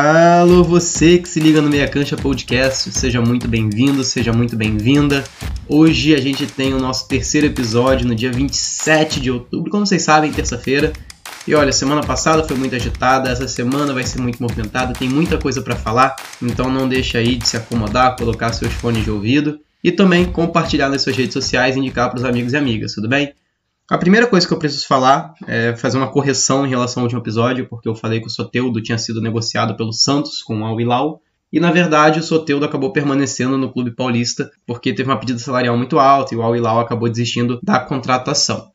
Alô, você que se liga no Meia Cancha Podcast, seja muito bem-vindo, seja muito bem-vinda. Hoje a gente tem o nosso terceiro episódio no dia 27 de outubro, como vocês sabem, terça-feira. E olha, semana passada foi muito agitada, essa semana vai ser muito movimentada, tem muita coisa para falar, então não deixa aí de se acomodar, colocar seus fones de ouvido e também compartilhar nas suas redes sociais e indicar para os amigos e amigas, tudo bem? A primeira coisa que eu preciso falar é fazer uma correção em relação ao último episódio, porque eu falei que o Soteudo tinha sido negociado pelo Santos com o Al Hilal, e na verdade o Soteudo acabou permanecendo no clube paulista porque teve uma pedida salarial muito alta e o Al Hilal acabou desistindo da contratação.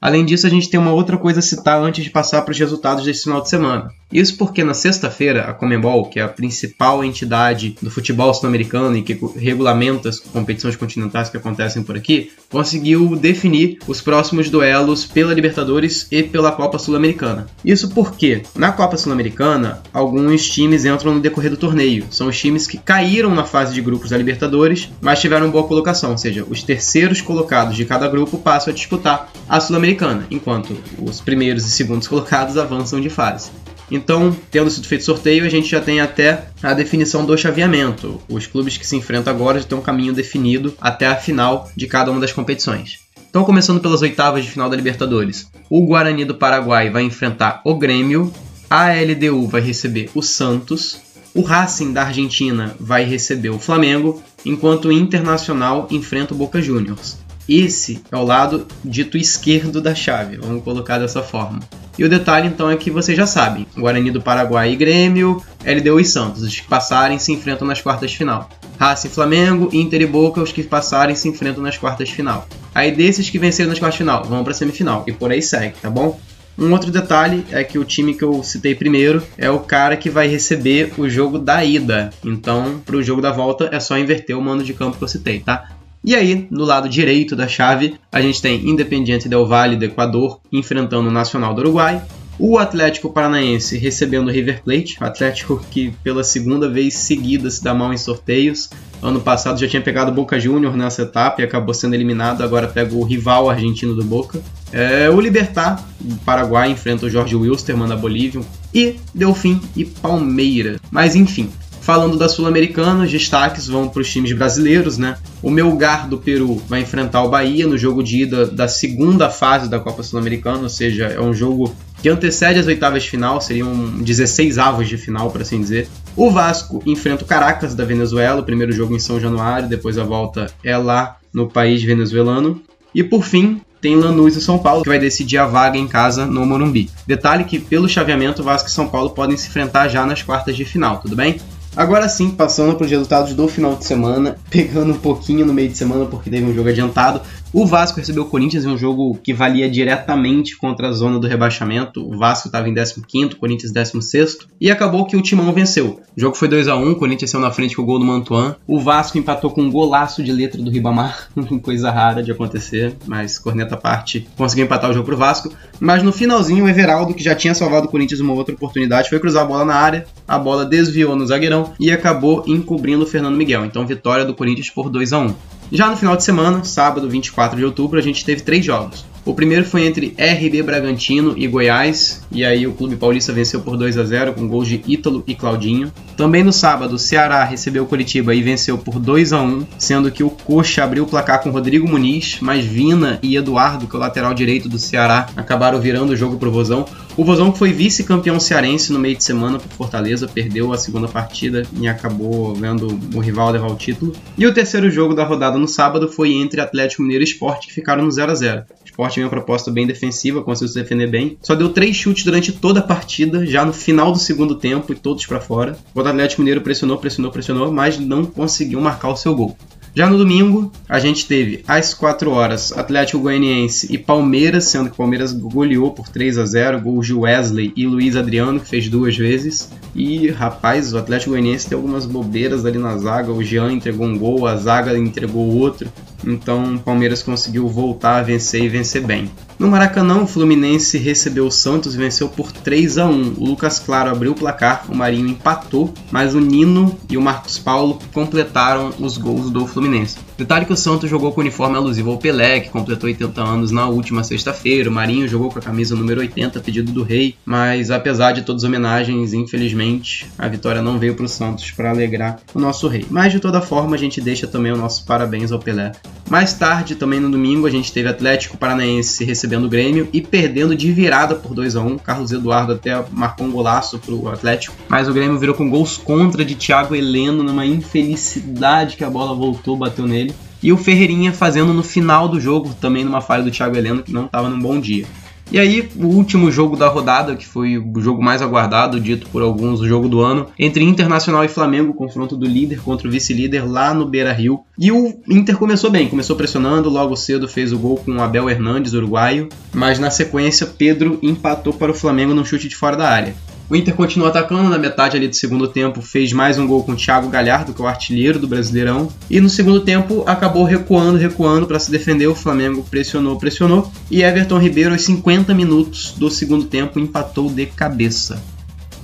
Além disso, a gente tem uma outra coisa a citar antes de passar para os resultados desse final de semana. Isso porque na sexta-feira, a Comembol, que é a principal entidade do futebol sul-americano e que regulamenta as competições continentais que acontecem por aqui, conseguiu definir os próximos duelos pela Libertadores e pela Copa Sul-Americana. Isso porque, na Copa Sul-Americana, alguns times entram no decorrer do torneio. São os times que caíram na fase de grupos da Libertadores, mas tiveram boa colocação, ou seja, os terceiros colocados de cada grupo passam a disputar a Sul-Americana, enquanto os primeiros e segundos colocados avançam de fase. Então, tendo sido feito sorteio, a gente já tem até a definição do chaveamento. Os clubes que se enfrentam agora já têm um caminho definido até a final de cada uma das competições. Então, começando pelas oitavas de final da Libertadores. O Guarani do Paraguai vai enfrentar o Grêmio, a LDU vai receber o Santos, o Racing da Argentina vai receber o Flamengo, enquanto o Internacional enfrenta o Boca Juniors. Esse é o lado dito esquerdo da chave, vamos colocar dessa forma. E o detalhe então é que vocês já sabem: Guarani do Paraguai e Grêmio, LDU e Santos, os que passarem se enfrentam nas quartas de final. Racing Flamengo, Inter e Boca, os que passarem se enfrentam nas quartas de final. Aí desses que venceram nas quartas de final, vão para semifinal e por aí segue, tá bom? Um outro detalhe é que o time que eu citei primeiro é o cara que vai receber o jogo da ida. Então, para o jogo da volta é só inverter o mando de campo que eu citei, tá? E aí, no lado direito da chave, a gente tem Independiente Del Valle do Equador enfrentando o Nacional do Uruguai, o Atlético Paranaense recebendo o River Plate, o Atlético que pela segunda vez seguida se dá mal em sorteios. Ano passado já tinha pegado o Boca Junior nessa etapa e acabou sendo eliminado, agora pega o rival argentino do Boca. É, o Libertar, do Paraguai, enfrenta o Jorge Wilstermann da Bolívia. E Delfim e Palmeiras. Mas enfim, Falando da Sul-Americana, os destaques vão para os times brasileiros, né? O Melgar do Peru vai enfrentar o Bahia no jogo de ida da segunda fase da Copa Sul-Americana, ou seja, é um jogo que antecede as oitavas de final, seriam 16 avos de final, por assim dizer. O Vasco enfrenta o Caracas da Venezuela, o primeiro jogo em São Januário, depois a volta é lá no país venezuelano. E por fim, tem Lanús e São Paulo, que vai decidir a vaga em casa no Morumbi. Detalhe que, pelo chaveamento, Vasco e São Paulo podem se enfrentar já nas quartas de final, tudo bem? Agora sim, passando para os resultados do final de semana, pegando um pouquinho no meio de semana porque teve um jogo adiantado. O Vasco recebeu o Corinthians em um jogo que valia diretamente contra a zona do rebaixamento. O Vasco estava em 15º, o Corinthians 16º. E acabou que o Timão venceu. O jogo foi 2 a 1 o Corinthians saiu na frente com o gol do Mantuan. O Vasco empatou com um golaço de letra do Ribamar. Coisa rara de acontecer, mas corneta à parte, conseguiu empatar o jogo pro Vasco. Mas no finalzinho, o Everaldo, que já tinha salvado o Corinthians uma outra oportunidade, foi cruzar a bola na área. A bola desviou no zagueirão e acabou encobrindo o Fernando Miguel. Então, vitória do Corinthians por 2 a 1 já no final de semana, sábado 24 de outubro, a gente teve três jogos. O primeiro foi entre RB Bragantino e Goiás, e aí o Clube Paulista venceu por 2 a 0 com gols de Ítalo e Claudinho. Também no sábado, Ceará recebeu o Curitiba e venceu por 2 a 1 sendo que o Coxa abriu o placar com Rodrigo Muniz, mas Vina e Eduardo, que é o lateral direito do Ceará, acabaram virando o jogo pro Vozão. O Vozão foi vice-campeão cearense no meio de semana por Fortaleza, perdeu a segunda partida e acabou vendo o rival levar o título. E o terceiro jogo da rodada no sábado foi entre Atlético Mineiro e Sport, que ficaram no 0 a 0 Sport tinha uma proposta bem defensiva, conseguiu se defender bem. Só deu três chutes durante toda a partida, já no final do segundo tempo e todos para fora. O Atlético Mineiro pressionou, pressionou, pressionou, mas não conseguiu marcar o seu gol. Já no domingo, a gente teve às 4 horas Atlético Goianiense e Palmeiras, sendo que Palmeiras goleou por 3 a 0 gols de Wesley e Luiz Adriano, que fez duas vezes. E, rapaz, o Atlético Goianiense tem algumas bobeiras ali na zaga. O Jean entregou um gol, a zaga entregou outro. Então, o Palmeiras conseguiu voltar a vencer e vencer bem. No Maracanã, o Fluminense recebeu o Santos e venceu por 3 a 1. O Lucas Claro abriu o placar, o Marinho empatou, mas o Nino e o Marcos Paulo completaram os gols do Fluminense. Detalhe que o Santos jogou com o uniforme alusivo ao Pelé, que completou 80 anos na última sexta-feira. O Marinho jogou com a camisa número 80, pedido do rei. Mas apesar de todas as homenagens, infelizmente, a vitória não veio para o Santos para alegrar o nosso rei. Mas de toda forma, a gente deixa também o nosso parabéns ao Pelé. Mais tarde, também no domingo, a gente teve Atlético Paranaense recebendo o Grêmio e perdendo de virada por 2 a 1 Carlos Eduardo até marcou um golaço pro Atlético. Mas o Grêmio virou com gols contra de Thiago Heleno numa infelicidade que a bola voltou, bateu nele. E o Ferreirinha fazendo no final do jogo, também numa falha do Thiago Heleno, que não estava num bom dia. E aí, o último jogo da rodada, que foi o jogo mais aguardado, dito por alguns, o jogo do ano, entre Internacional e Flamengo, confronto do líder contra o vice-líder lá no Beira Rio. E o Inter começou bem, começou pressionando, logo cedo fez o gol com o Abel Hernandes, uruguaio, mas na sequência Pedro empatou para o Flamengo num chute de fora da área. O Inter continuou atacando na metade ali do segundo tempo, fez mais um gol com o Thiago Galhardo, que é o artilheiro do Brasileirão, e no segundo tempo acabou recuando, recuando para se defender. O Flamengo pressionou, pressionou, e Everton Ribeiro, aos 50 minutos do segundo tempo, empatou de cabeça.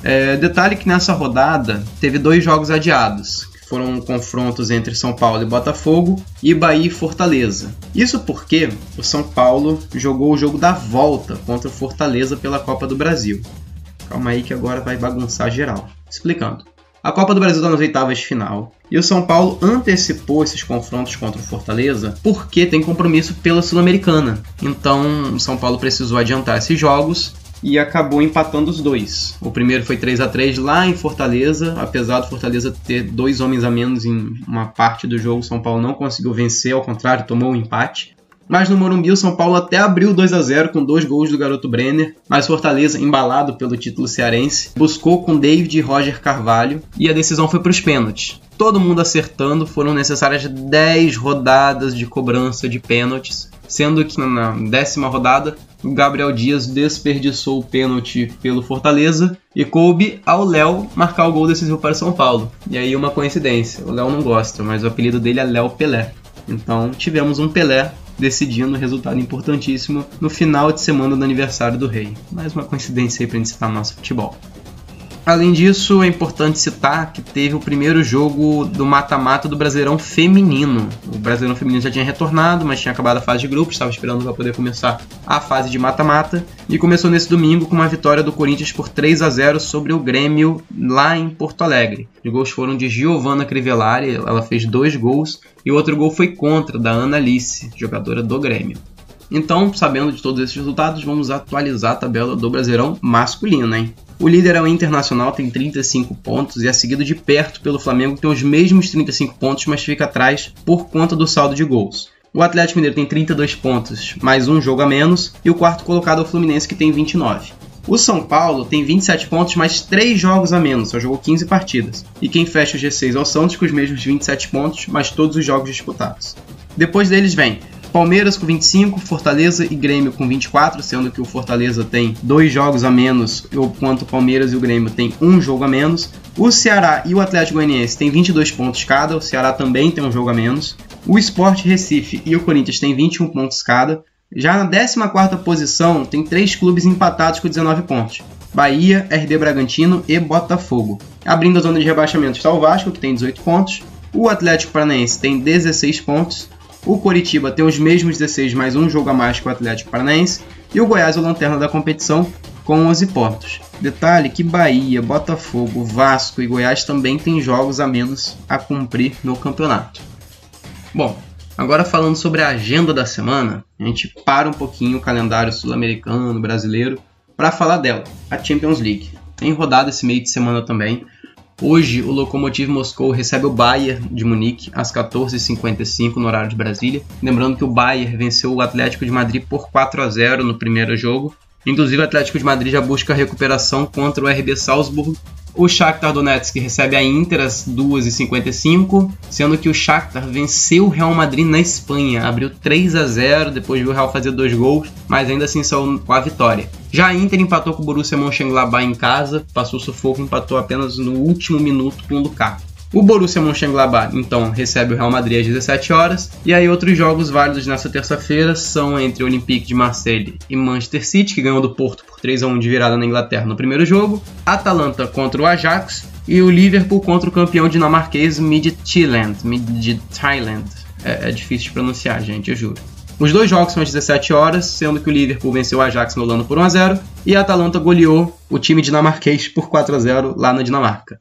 É, detalhe que nessa rodada teve dois jogos adiados, que foram confrontos entre São Paulo e Botafogo e Bahia e Fortaleza. Isso porque o São Paulo jogou o jogo da volta contra o Fortaleza pela Copa do Brasil. Calma aí que agora vai bagunçar geral. Explicando. A Copa do Brasil está nas oitavas de final. E o São Paulo antecipou esses confrontos contra o Fortaleza porque tem compromisso pela Sul-Americana. Então, o São Paulo precisou adiantar esses jogos e acabou empatando os dois. O primeiro foi 3 a 3 lá em Fortaleza, apesar do Fortaleza ter dois homens a menos em uma parte do jogo, o São Paulo não conseguiu vencer, ao contrário, tomou um empate. Mas no Morumbi, o São Paulo até abriu 2 a 0 com dois gols do garoto Brenner, mas Fortaleza, embalado pelo título cearense, buscou com David e Roger Carvalho e a decisão foi para os pênaltis. Todo mundo acertando, foram necessárias 10 rodadas de cobrança de pênaltis, sendo que na décima rodada o Gabriel Dias desperdiçou o pênalti pelo Fortaleza e coube ao Léo marcar o gol decisivo para São Paulo. E aí uma coincidência, o Léo não gosta, mas o apelido dele é Léo Pelé. Então tivemos um Pelé decidindo um resultado importantíssimo no final de semana do aniversário do rei. Mais uma coincidência aí para gente citar nosso futebol. Além disso, é importante citar que teve o primeiro jogo do mata-mata do Brasileirão Feminino. O Brasileirão Feminino já tinha retornado, mas tinha acabado a fase de grupos, estava esperando para poder começar a fase de mata-mata. E começou nesse domingo com uma vitória do Corinthians por 3 a 0 sobre o Grêmio lá em Porto Alegre. Os gols foram de Giovanna Crivellari, ela fez dois gols, e o outro gol foi contra, da Ana Alice, jogadora do Grêmio. Então, sabendo de todos esses resultados, vamos atualizar a tabela do Brasileirão masculino, hein? O líder é o Internacional, tem 35 pontos e é seguido de perto pelo Flamengo, que tem os mesmos 35 pontos, mas fica atrás por conta do saldo de gols. O Atlético Mineiro tem 32 pontos, mais um jogo a menos, e o quarto colocado é o Fluminense, que tem 29. O São Paulo tem 27 pontos, mais 3 jogos a menos, só jogou 15 partidas. E quem fecha o G6 é o Santos, com os mesmos 27 pontos, mais todos os jogos disputados. Depois deles vem Palmeiras com 25, Fortaleza e Grêmio com 24, sendo que o Fortaleza tem dois jogos a menos, enquanto o Palmeiras e o Grêmio tem um jogo a menos. O Ceará e o Atlético Goianiense têm 22 pontos cada, o Ceará também tem um jogo a menos. O Sport Recife e o Corinthians têm 21 pontos cada. Já na 14ª posição, tem três clubes empatados com 19 pontos. Bahia, RB Bragantino e Botafogo. Abrindo a zona de rebaixamento está o Vasco, que tem 18 pontos. O Atlético Paranaense tem 16 pontos o Coritiba tem os mesmos 16 mais um jogo a mais que o Atlético Paranaense. E o Goiás é o lanterna da competição com 11 pontos. Detalhe que Bahia, Botafogo, Vasco e Goiás também têm jogos a menos a cumprir no campeonato. Bom, agora falando sobre a agenda da semana, a gente para um pouquinho o calendário sul-americano, brasileiro, para falar dela, a Champions League. Tem rodada esse meio de semana também. Hoje, o Lokomotiv Moscou recebe o Bayern de Munique às 14h55 no horário de Brasília. Lembrando que o Bayern venceu o Atlético de Madrid por 4 a 0 no primeiro jogo. Inclusive, o Atlético de Madrid já busca recuperação contra o RB Salzburg o Shakhtar Donetsk recebe a Inter às 2h55, sendo que o Shakhtar venceu o Real Madrid na Espanha, abriu 3 a 0 depois viu o Real fazer dois gols, mas ainda assim saiu com a vitória. Já a Inter empatou com o Borussia Mönchengladbach em casa, passou sufoco, empatou apenas no último minuto com o Lukaku. O Borussia Mönchengladbach, então, recebe o Real Madrid às 17 horas. E aí outros jogos válidos nessa terça-feira são entre o Olympique de Marseille e Manchester City, que ganhou do Porto por 3 a 1 de virada na Inglaterra no primeiro jogo. Atalanta contra o Ajax e o Liverpool contra o campeão dinamarquês Midtjylland, Midtjylland. é, é difícil de pronunciar, gente, eu juro. Os dois jogos são às 17 horas, sendo que o Liverpool venceu o Ajax no Holanda por 1 a 0 e a Atalanta goleou o time dinamarquês por 4 a 0 lá na Dinamarca.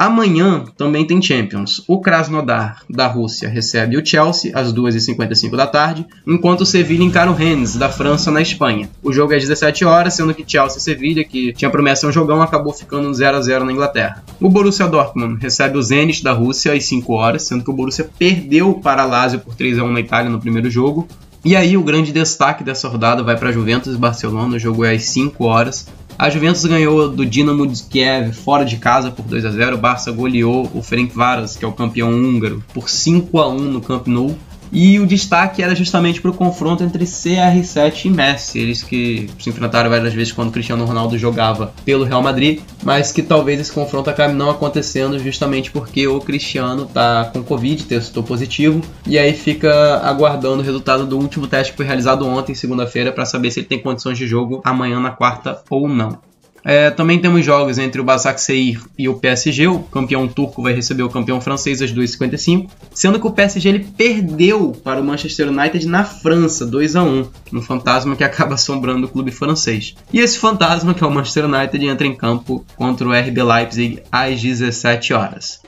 Amanhã também tem Champions. O Krasnodar da Rússia recebe o Chelsea às 2h55 da tarde, enquanto o Sevilla encara o Rennes da França na Espanha. O jogo é às 17 horas, sendo que Chelsea e Sevilla, que tinha promessa um jogão, acabou ficando 0 a 0 na Inglaterra. O Borussia Dortmund recebe o Zenit da Rússia às 5 horas, sendo que o Borussia perdeu para a Lazio por 3 a 1 na Itália no primeiro jogo. E aí o grande destaque dessa rodada vai para Juventus e Barcelona, o jogo é às 5 horas. A Juventus ganhou do Dinamo de Kiev fora de casa por 2 a 0. O Barça goleou o Ferencváros, que é o campeão húngaro, por 5 a 1 no Camp Nou. E o destaque era justamente para o confronto entre CR7 e Messi, eles que se enfrentaram várias vezes quando Cristiano Ronaldo jogava pelo Real Madrid, mas que talvez esse confronto acabe não acontecendo justamente porque o Cristiano está com Covid, testou positivo, e aí fica aguardando o resultado do último teste que foi realizado ontem, segunda-feira, para saber se ele tem condições de jogo amanhã na quarta ou não. É, também temos jogos entre o Basaksehir e o PSG. O campeão turco vai receber o campeão francês às 2h55. Sendo que o PSG ele perdeu para o Manchester United na França, 2 a 1 Um fantasma que acaba assombrando o clube francês. E esse fantasma, que é o Manchester United, entra em campo contra o RB Leipzig às 17 horas.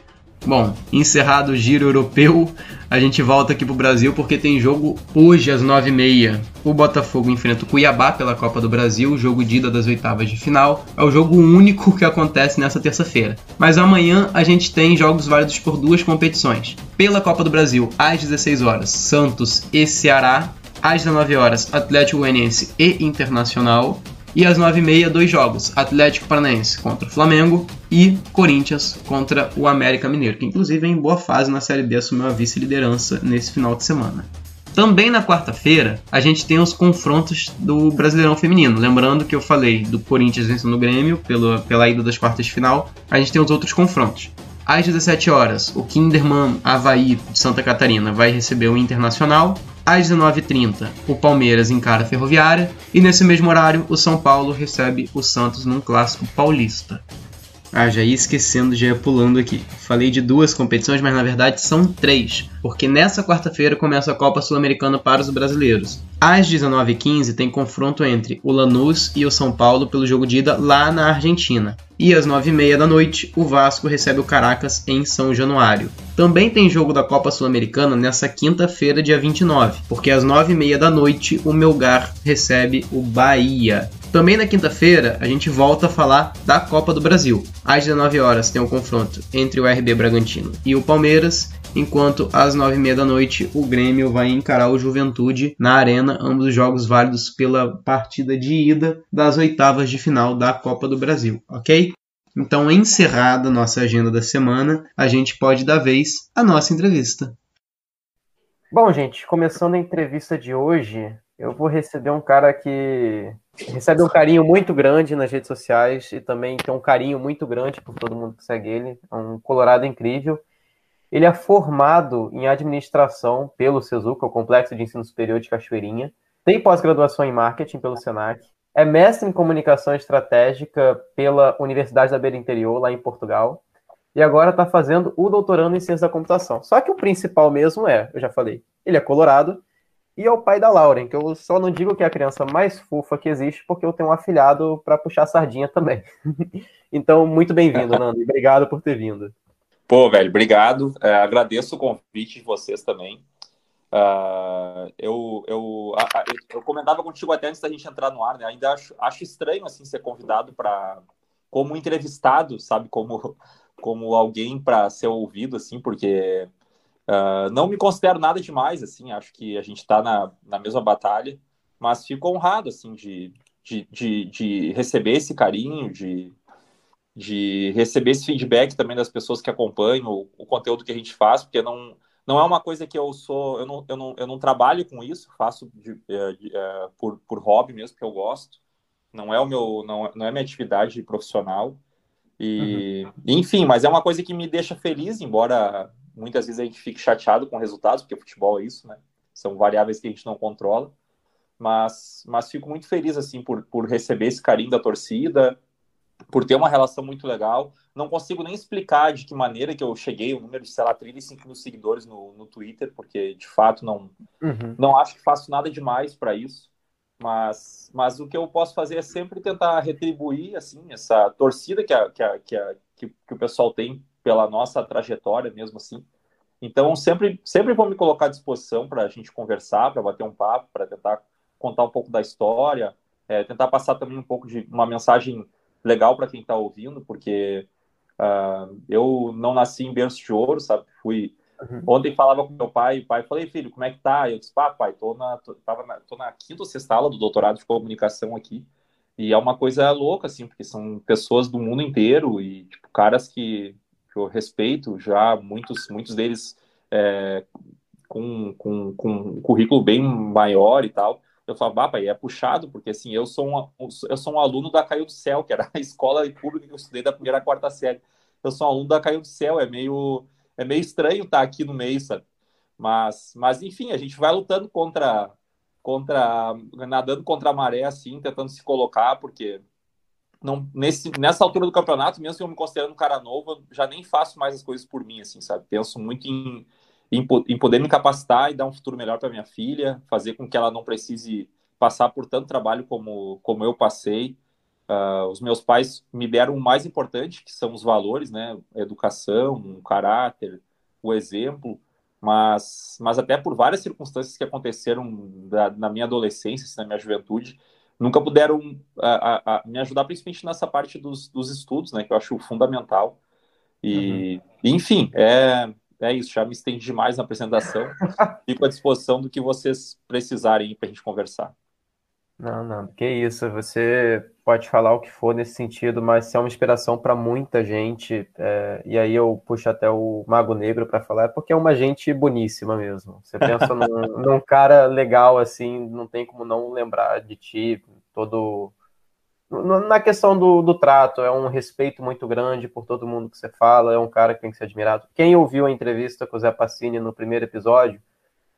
Bom, encerrado o giro europeu, a gente volta aqui pro Brasil porque tem jogo hoje às 9h30. O Botafogo enfrenta o Cuiabá pela Copa do Brasil, jogo de ida das oitavas de final. É o jogo único que acontece nessa terça-feira. Mas amanhã a gente tem jogos válidos por duas competições. Pela Copa do Brasil, às 16 horas, Santos e Ceará. Às 19 horas, Atlético Goianiense e Internacional. E às 9h30, dois jogos: Atlético Paranaense contra o Flamengo e Corinthians contra o América Mineiro, que inclusive é em boa fase na Série B assumiu a vice-liderança nesse final de semana. Também na quarta-feira, a gente tem os confrontos do Brasileirão Feminino. Lembrando que eu falei do Corinthians vencendo o Grêmio pela, pela ida das quartas de final, a gente tem os outros confrontos. Às 17 horas, o Kinderman Havaí de Santa Catarina vai receber o Internacional às 19h30, o Palmeiras encara a Ferroviária e nesse mesmo horário, o São Paulo recebe o Santos num clássico paulista. Ah, já ia esquecendo, já ia pulando aqui. Falei de duas competições, mas na verdade são três, porque nessa quarta-feira começa a Copa Sul-Americana para os brasileiros. Às 19h15 tem confronto entre o Lanús e o São Paulo pelo jogo de ida lá na Argentina. E às 9h30 da noite, o Vasco recebe o Caracas em São Januário. Também tem jogo da Copa Sul-Americana nessa quinta-feira, dia 29, porque às 9h30 da noite o Melgar recebe o Bahia. Também na quinta-feira a gente volta a falar da Copa do Brasil. Às 19 horas tem o um confronto entre o RB Bragantino e o Palmeiras, enquanto às 9h30 da noite o Grêmio vai encarar o Juventude na Arena, ambos os jogos válidos pela partida de ida das oitavas de final da Copa do Brasil, ok? Então, encerrada nossa agenda da semana, a gente pode dar vez à nossa entrevista. Bom, gente, começando a entrevista de hoje, eu vou receber um cara que recebe um carinho muito grande nas redes sociais e também tem um carinho muito grande por todo mundo que segue ele. É um colorado incrível. Ele é formado em administração pelo CESUC, o Complexo de Ensino Superior de Cachoeirinha. Tem pós-graduação em marketing pelo SENAC. É mestre em comunicação estratégica pela Universidade da Beira Interior, lá em Portugal. E agora está fazendo o doutorando em ciência da computação. Só que o principal mesmo é, eu já falei, ele é colorado e é o pai da Lauren, que eu só não digo que é a criança mais fofa que existe, porque eu tenho um afilhado para puxar sardinha também. então, muito bem-vindo, Nando. Obrigado por ter vindo. Pô, velho, obrigado. É, agradeço o convite de vocês também. Uh, eu, eu, eu comentava contigo até antes da gente entrar no ar, né? Ainda acho, acho estranho assim ser convidado para como entrevistado, sabe, como como alguém para ser ouvido assim, porque Uh, não me considero nada demais, assim, acho que a gente está na, na mesma batalha, mas fico honrado, assim, de, de, de, de, receber esse carinho, de, de receber esse feedback também das pessoas que acompanham o, o, conteúdo que a gente faz, porque não, não é uma coisa que eu sou, eu não, eu não, eu não trabalho com isso, faço de, de, de, uh, por, por hobby mesmo, que eu gosto, não é o meu, não, não é minha atividade profissional, e, uhum. enfim, mas é uma coisa que me deixa feliz, embora muitas vezes a gente fica chateado com resultados, porque futebol é isso, né? São variáveis que a gente não controla. Mas, mas fico muito feliz, assim, por, por receber esse carinho da torcida, por ter uma relação muito legal. Não consigo nem explicar de que maneira que eu cheguei o número de, sei lá, 35 mil seguidores no, no Twitter, porque de fato não, uhum. não acho que faço nada demais para isso. Mas, mas o que eu posso fazer é sempre tentar retribuir assim essa torcida que, a, que, a, que, a, que, que o pessoal tem pela nossa trajetória, mesmo assim. Então, sempre, sempre vou me colocar à disposição para a gente conversar, para bater um papo, para tentar contar um pouco da história, é, tentar passar também um pouco de uma mensagem legal para quem está ouvindo, porque uh, eu não nasci em berço de ouro, sabe? Fui uhum. ontem falava com meu pai, o pai falei, filho, como é que tá? Eu disse, pá, pai, tô na, tô, tava na, tô na quinta ou sexta aula do doutorado de comunicação aqui. E é uma coisa louca, assim, porque são pessoas do mundo inteiro e, tipo, caras que, que eu respeito já, muitos, muitos deles é, com, com, com um currículo bem maior e tal eu falo, pai, é puxado, porque assim, eu sou, um, eu sou um aluno da Caiu do Céu, que era a escola pública que eu estudei da primeira à quarta série. Eu sou um aluno da Caiu do Céu, é meio, é meio estranho estar aqui no meio, sabe? Mas, mas enfim, a gente vai lutando contra, contra, nadando contra a maré, assim, tentando se colocar, porque não, nesse, nessa altura do campeonato, mesmo eu me considerando um cara novo, já nem faço mais as coisas por mim, assim, sabe? Penso muito em em, em poder me capacitar e dar um futuro melhor para minha filha, fazer com que ela não precise passar por tanto trabalho como, como eu passei. Uh, os meus pais me deram o mais importante, que são os valores, né? Educação, o caráter, o exemplo, mas, mas até por várias circunstâncias que aconteceram da, na minha adolescência, assim, na minha juventude, nunca puderam uh, uh, me ajudar, principalmente nessa parte dos, dos estudos, né? Que eu acho fundamental. E, uhum. enfim, é, é isso, já me estendi demais na apresentação. Fico à disposição do que vocês precisarem para a gente conversar. Não, não, que isso. Você pode falar o que for nesse sentido, mas se é uma inspiração para muita gente, é, e aí eu puxo até o Mago Negro para falar, é porque é uma gente boníssima mesmo. Você pensa num, num cara legal assim, não tem como não lembrar de ti, todo na questão do, do, trato, é um respeito muito grande por todo mundo que você fala, é um cara que tem que ser admirado. Quem ouviu a entrevista com o Zé Passini no primeiro episódio,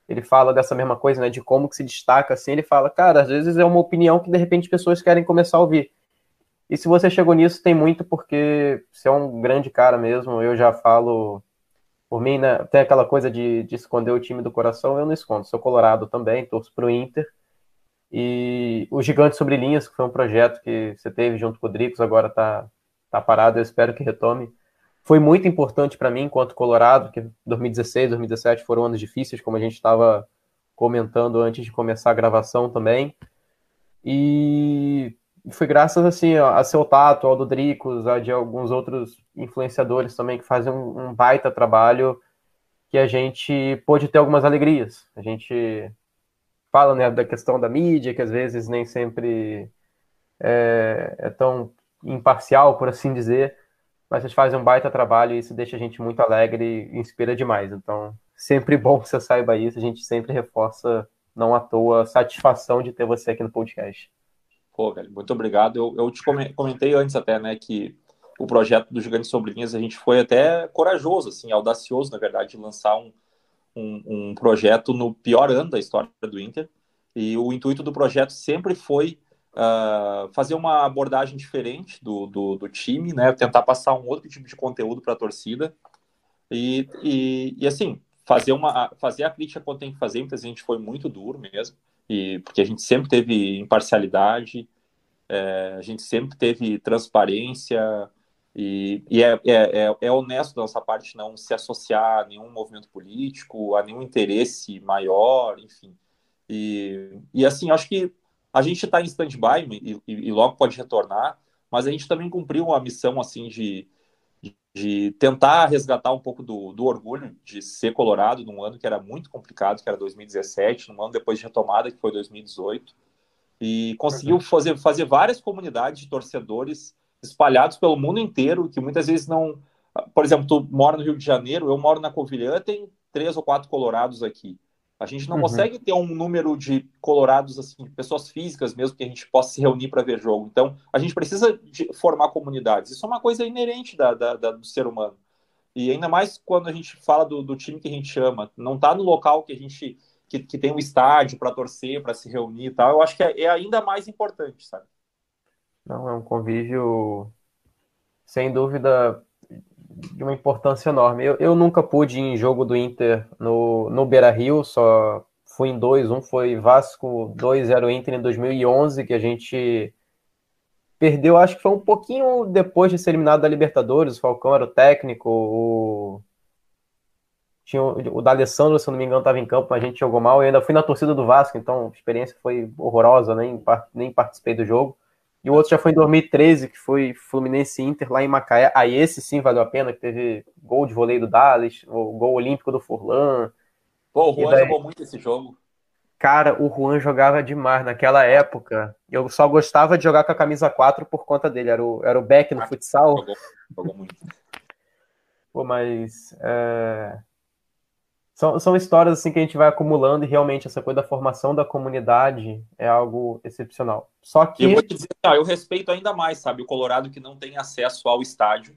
ele fala dessa mesma coisa, né, de como que se destaca assim, ele fala, cara, às vezes é uma opinião que de repente pessoas querem começar a ouvir. E se você chegou nisso, tem muito porque você é um grande cara mesmo, eu já falo por mim, né, tem aquela coisa de, de esconder o time do coração, eu não escondo, sou colorado também, torço pro Inter, e o Gigante Sobre Linhas, que foi um projeto que você teve junto com o Dricos, agora está tá parado, eu espero que retome. Foi muito importante para mim enquanto Colorado, que 2016, 2017 foram anos difíceis, como a gente estava comentando antes de começar a gravação também. E foi graças assim a seu tato, ao Dricos, a de alguns outros influenciadores também que fazem um, um baita trabalho que a gente pôde ter algumas alegrias. A gente fala né, da questão da mídia, que às vezes nem sempre é, é tão imparcial, por assim dizer, mas vocês fazem um baita trabalho e isso deixa a gente muito alegre e inspira demais. Então, sempre bom que você saiba isso, a gente sempre reforça, não à toa, a satisfação de ter você aqui no podcast. Pô, velho, muito obrigado. Eu, eu te comentei antes até, né, que o projeto do Gigante Sobrinhas, a gente foi até corajoso, assim, audacioso, na verdade, de lançar um, um, um projeto no pior ano da história do Inter. E o intuito do projeto sempre foi uh, fazer uma abordagem diferente do, do, do, time, né? Tentar passar um outro tipo de conteúdo para a torcida. E, e, e, assim, fazer, uma, fazer a crítica quando tem que fazer, muitas vezes a gente foi muito duro mesmo, e, porque a gente sempre teve imparcialidade, é, a gente sempre teve transparência, e, e é, é, é, é, honesto da nossa parte não se associar a nenhum movimento político, a nenhum interesse maior, enfim. E, e assim, acho que a gente está em stand-by e, e, logo pode retornar, mas a gente também cumpriu a missão assim de, de tentar resgatar um pouco do, do orgulho de ser colorado num ano que era muito complicado, que era 2017, num ano depois de retomada, que foi 2018, e conseguiu fazer, fazer várias comunidades de torcedores espalhados pelo mundo inteiro, que muitas vezes não. Por exemplo, tu mora no Rio de Janeiro, eu moro na Covilhã, tem três ou quatro colorados aqui. A gente não uhum. consegue ter um número de colorados, assim, pessoas físicas mesmo, que a gente possa se reunir para ver jogo. Então, a gente precisa formar comunidades. Isso é uma coisa inerente da, da, da, do ser humano. E ainda mais quando a gente fala do, do time que a gente ama. Não está no local que a gente que, que tem um estádio para torcer, para se reunir e tal. Eu acho que é, é ainda mais importante, sabe? Não, é um convívio sem dúvida de uma importância enorme. Eu, eu nunca pude ir em jogo do Inter no, no Beira Rio, só fui em dois. Um foi Vasco 2-0 Inter em 2011, que a gente perdeu, acho que foi um pouquinho depois de ser eliminado da Libertadores. O Falcão era o técnico, o. Tinha o, o D'Alessandro, se eu não me engano, estava em campo, mas a gente jogou mal. Eu ainda fui na torcida do Vasco, então a experiência foi horrorosa, nem, nem participei do jogo. E o outro já foi em 2013, que foi Fluminense Inter lá em Macaé. Aí esse sim valeu a pena, que teve gol de voleio do Dallas, o gol olímpico do Furlan. Pô, o Juan daí... jogou muito esse jogo. Cara, o Juan jogava demais naquela época. Eu só gostava de jogar com a camisa 4 por conta dele. Era o, era o back no ah, futsal. Jogou, jogou muito. Pô, mas. É... São, são histórias assim que a gente vai acumulando e realmente essa coisa da formação da comunidade é algo excepcional. Só que. Eu vou te dizer, tá, eu respeito ainda mais, sabe, o Colorado que não tem acesso ao estádio,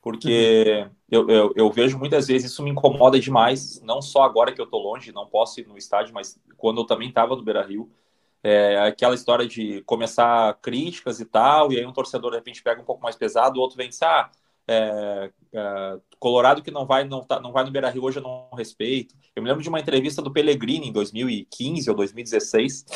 porque eu, eu, eu, vejo muitas vezes isso me incomoda demais, não só agora que eu tô longe, não posso ir no estádio, mas quando eu também estava no Beira Rio. É, aquela história de começar críticas e tal, e aí um torcedor de repente pega um pouco mais pesado, o outro vem dizer, ah, é, é, Colorado que não vai, não, tá, não vai no Beira Rio hoje eu não respeito. Eu me lembro de uma entrevista do Pellegrini em 2015 ou 2016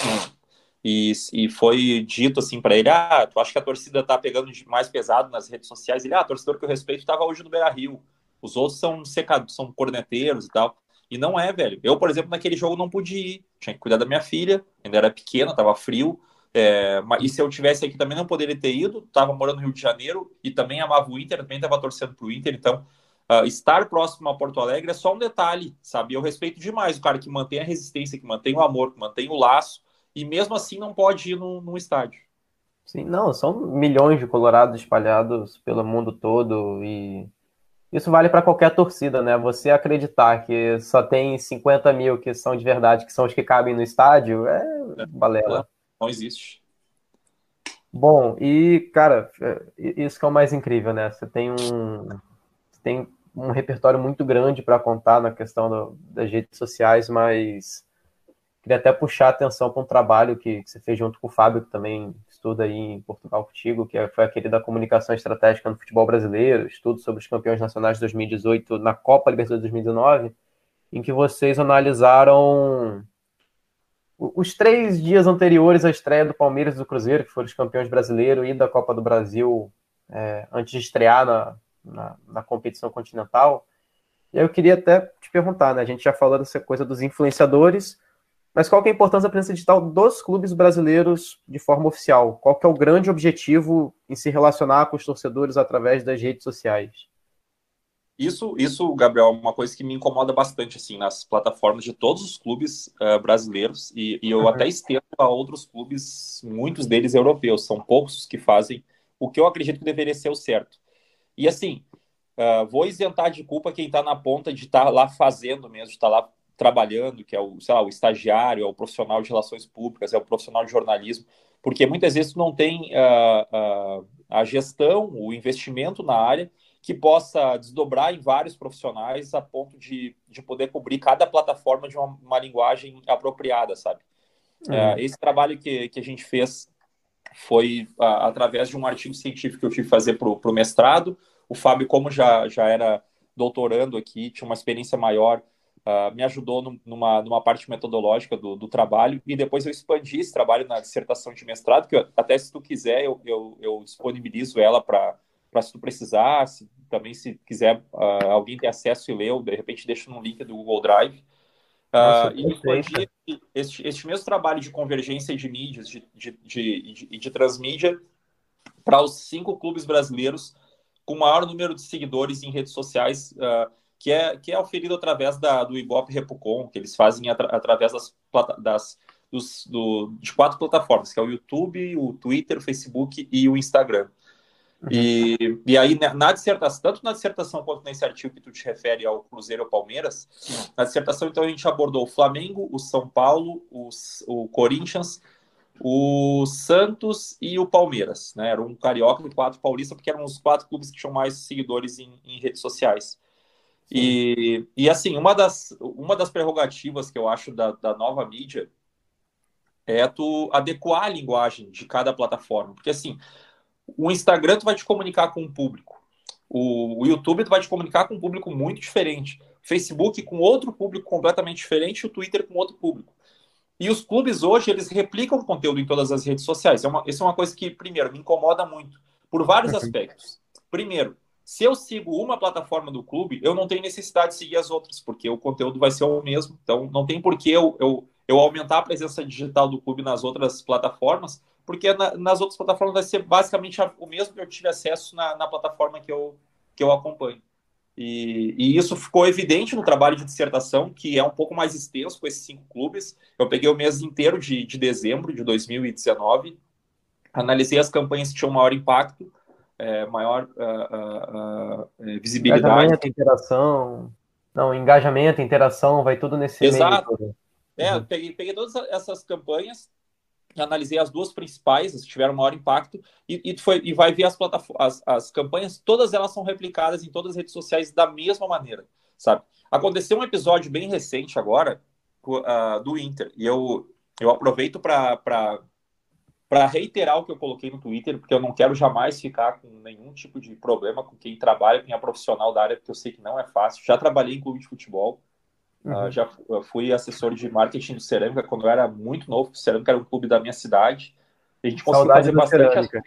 e, e foi dito assim para ele: Ah, tu acha que a torcida tá pegando mais pesado nas redes sociais? Ele, ah, torcedor que eu respeito estava hoje no Beira Rio. Os outros são secados, são corneteiros e tal. E não é, velho. Eu, por exemplo, naquele jogo não pude ir. Tinha que cuidar da minha filha, ainda era pequena, tava frio. É, e se eu tivesse aqui também não poderia ter ido, estava morando no Rio de Janeiro e também amava o Inter, também estava torcendo para o Inter, então uh, estar próximo a Porto Alegre é só um detalhe, sabe? Eu respeito demais o cara que mantém a resistência, que mantém o amor, que mantém o laço e mesmo assim não pode ir num, num estádio. Sim, não, são milhões de colorados espalhados pelo mundo todo e isso vale para qualquer torcida, né? Você acreditar que só tem 50 mil que são de verdade, que são os que cabem no estádio, é, é balela não existe. Bom, e, cara, é, isso que é o mais incrível, né? Você tem um, tem um repertório muito grande para contar na questão do, das redes sociais, mas queria até puxar a atenção para um trabalho que, que, você fez junto com o Fábio, que também estuda aí em Portugal contigo, que é, foi aquele da comunicação estratégica no futebol brasileiro, estudo sobre os campeões nacionais de 2018 na Copa Libertadores de 2019, em que vocês analisaram os três dias anteriores à estreia do Palmeiras e do Cruzeiro, que foram os campeões brasileiros e da Copa do Brasil, é, antes de estrear na, na, na, competição continental. E eu queria até te perguntar, né? A gente já falou dessa coisa dos influenciadores, mas qual que é a importância da presença digital dos clubes brasileiros de forma oficial? Qual que é o grande objetivo em se relacionar com os torcedores através das redes sociais? Isso, isso, Gabriel, é uma coisa que me incomoda bastante, assim, nas plataformas de todos os clubes uh, brasileiros, e, e eu uhum. até estendo a outros clubes, muitos deles europeus, são poucos que fazem o que eu acredito que deveria ser o certo. E assim, uh, vou isentar de culpa quem está na ponta de estar tá lá fazendo mesmo, de estar tá lá trabalhando, que é o, sei lá, o estagiário, é o profissional de relações públicas, é o profissional de jornalismo, porque muitas vezes não tem uh, a gestão, o investimento na área, que possa desdobrar em vários profissionais a ponto de, de poder cobrir cada plataforma de uma, uma linguagem apropriada, sabe? Uhum. É, esse trabalho que, que a gente fez foi a, através de um artigo científico que eu tive que fazer para o mestrado. O Fábio, como já, já era doutorando aqui, tinha uma experiência maior, uh, me ajudou no, numa, numa parte metodológica do, do trabalho, e depois eu expandi esse trabalho na dissertação de mestrado, que eu, até se tu quiser, eu, eu, eu disponibilizo ela para para se tu precisar, se, também se quiser uh, alguém ter acesso e ler, de repente deixa no link do Google Drive. Uh, e expandir este, este mesmo trabalho de convergência de mídias, de, de, de, de, de transmídia, para os cinco clubes brasileiros com o maior número de seguidores em redes sociais, uh, que, é, que é oferido através da, do Ibope Repucom, que eles fazem atra, através das, das dos, do, de quatro plataformas, que é o YouTube, o Twitter, o Facebook e o Instagram. E, e aí, né, na dissertação, tanto na dissertação quanto nesse artigo que tu te refere ao Cruzeiro ou Palmeiras, na dissertação, então, a gente abordou o Flamengo, o São Paulo, o, o Corinthians, o Santos e o Palmeiras, né? Era um carioca e quatro paulistas, porque eram os quatro clubes que tinham mais seguidores em, em redes sociais. E, e assim, uma das, uma das prerrogativas que eu acho da, da nova mídia é tu adequar a linguagem de cada plataforma. Porque assim, O Instagram tu vai te comunicar com o público. O, o YouTube tu vai te comunicar com um público muito diferente. O Facebook com outro público completamente diferente o Twitter com outro público. E os clubes hoje, eles replicam conteúdo em todas as redes sociais. É uma, isso é uma coisa que, primeiro, me incomoda muito, por vários uhum. aspectos. Primeiro, se eu sigo uma plataforma do clube, eu não tenho necessidade de seguir as outras, porque o conteúdo vai ser o mesmo. Então, não tem por que eu, eu, eu aumentar a presença digital do clube nas outras plataformas, porque na, nas outras plataformas vai ser basicamente o mesmo que eu tive acesso na, na plataforma que eu, que eu acompanho. E, e, isso ficou evidente no trabalho de dissertação, que é um pouco mais extenso com esses cinco clubes. Eu peguei o mês inteiro de, de dezembro de 2019, analisei as campanhas que tinham maior impacto, é, maior uh, uh, uh, visibilidade. Engajamento, interação. Não, engajamento, interação, vai tudo nesse Exato. meio. É, uhum. peguei, peguei todas essas campanhas analisei as duas principais, as que tiveram maior impacto, e, e, foi, e vai ver as, as, as campanhas, todas elas são replicadas em todas as redes sociais da mesma maneira, sabe? Aconteceu um episódio bem recente agora uh, do Inter, e eu, eu aproveito para reiterar o que eu coloquei no Twitter, porque eu não quero jamais ficar com nenhum tipo de problema com quem trabalha, quem é profissional da área, porque eu sei que não é fácil. Já trabalhei em clube de futebol, uhum. Uh, já fui assessor de marketing do Cerâmica quando eu era muito novo. O Cerâmica era um clube da minha cidade. A gente conseguiu fazer bastante ações,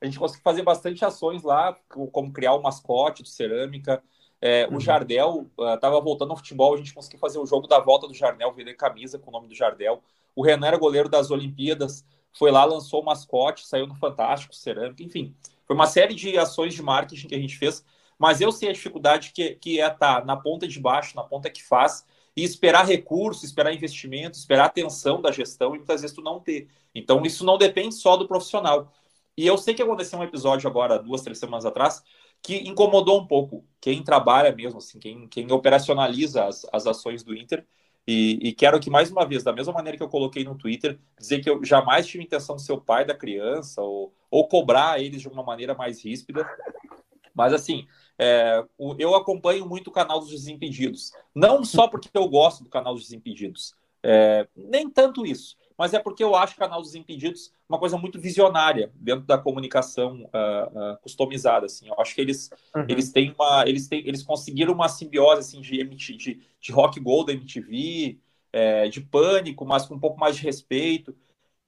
a gente conseguiu fazer bastante ações lá, como criar o mascote do Cerâmica. É, uhum. O Jardel estava uh, voltando ao futebol, a gente conseguiu fazer o jogo da volta do Jardel, vender camisa com o nome do Jardel. O Renan era goleiro das Olimpíadas, foi lá, lançou o mascote, saiu no Fantástico, Cerâmica, enfim. Foi uma série de ações de marketing que a gente fez mas eu sei a dificuldade que, que é estar tá na ponta de baixo, na ponta que faz, e esperar recurso, esperar investimento, esperar atenção da gestão, e muitas vezes tu não ter. Então, isso não depende só do profissional. E eu sei que aconteceu um episódio agora, duas, três semanas atrás, que incomodou um pouco quem trabalha mesmo, assim, quem, quem operacionaliza as, as ações do Inter. E, e, quero que, mais uma vez, da mesma maneira que eu coloquei no Twitter, dizer que eu jamais tive intenção de ser o pai da criança ou, ou cobrar eles de uma maneira mais ríspida. Mas, assim, é, eu acompanho muito o canal dos Desimpedidos. Não só porque eu gosto do canal dos Desimpedidos, é, nem tanto isso, mas é porque eu acho o canal dos Desimpedidos uma coisa muito visionária dentro da comunicação uh, uh, customizada. Assim. Eu acho que eles, uhum. eles têm uma. Eles, têm, eles conseguiram uma simbiose assim, de, de, de rock gold da MTV, é, de pânico, mas com um pouco mais de respeito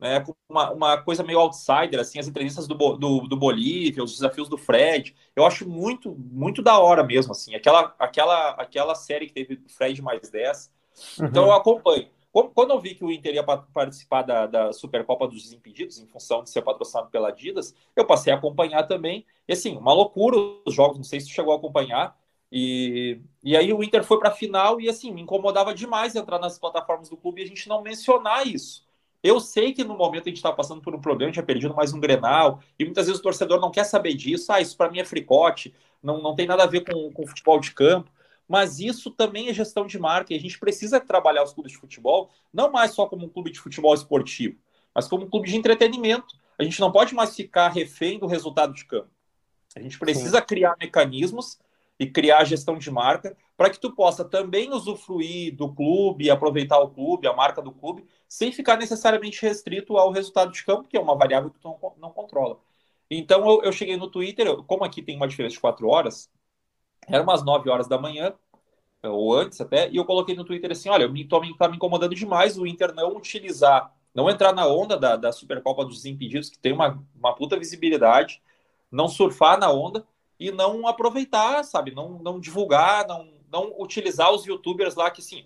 né, com uma, uma coisa meio outsider, assim, as entrevistas do, do, do, Bolívia, os desafios do Fred, eu acho muito, muito da hora mesmo, assim, aquela, aquela, aquela série que teve Fred mais 10, uhum. então eu acompanho. Quando eu vi que o Inter ia participar da, da Supercopa dos Desimpedidos, em função de ser patrocinado pela Adidas, eu passei a acompanhar também, e assim, uma loucura os jogos, não sei se tu chegou a acompanhar, e, e aí o Inter foi para a final e assim, me incomodava demais entrar nas plataformas do clube e a gente não mencionar isso. Eu sei que no momento a gente está passando por um problema, a gente tinha perdido mais um Grenal, e muitas vezes o torcedor não quer saber disso. Ah, isso para mim é fricote, não, não tem nada a ver com, com futebol de campo. Mas isso também é gestão de marca, e a gente precisa trabalhar os clubes de futebol, não mais só como um clube de futebol esportivo, mas como um clube de entretenimento. A gente não pode mais ficar refém do resultado de campo. A gente precisa Sim. criar mecanismos e criar a gestão de marca para que tu possa também usufruir do clube, aproveitar o clube, a marca do clube, sem ficar necessariamente restrito ao resultado de campo, que é uma variável que tu não, não controla. Então eu, eu, cheguei no Twitter, como aqui tem uma diferença de quatro horas, era umas 9 horas da manhã, ou antes até, e eu coloquei no Twitter assim: olha, me, tô, tá me incomodando demais o Inter não utilizar, não entrar na onda da, da Supercopa dos Impedidos, que tem uma, uma puta visibilidade, não surfar na onda e não aproveitar, sabe? Não, não divulgar, não, não utilizar os youtubers lá que, sim,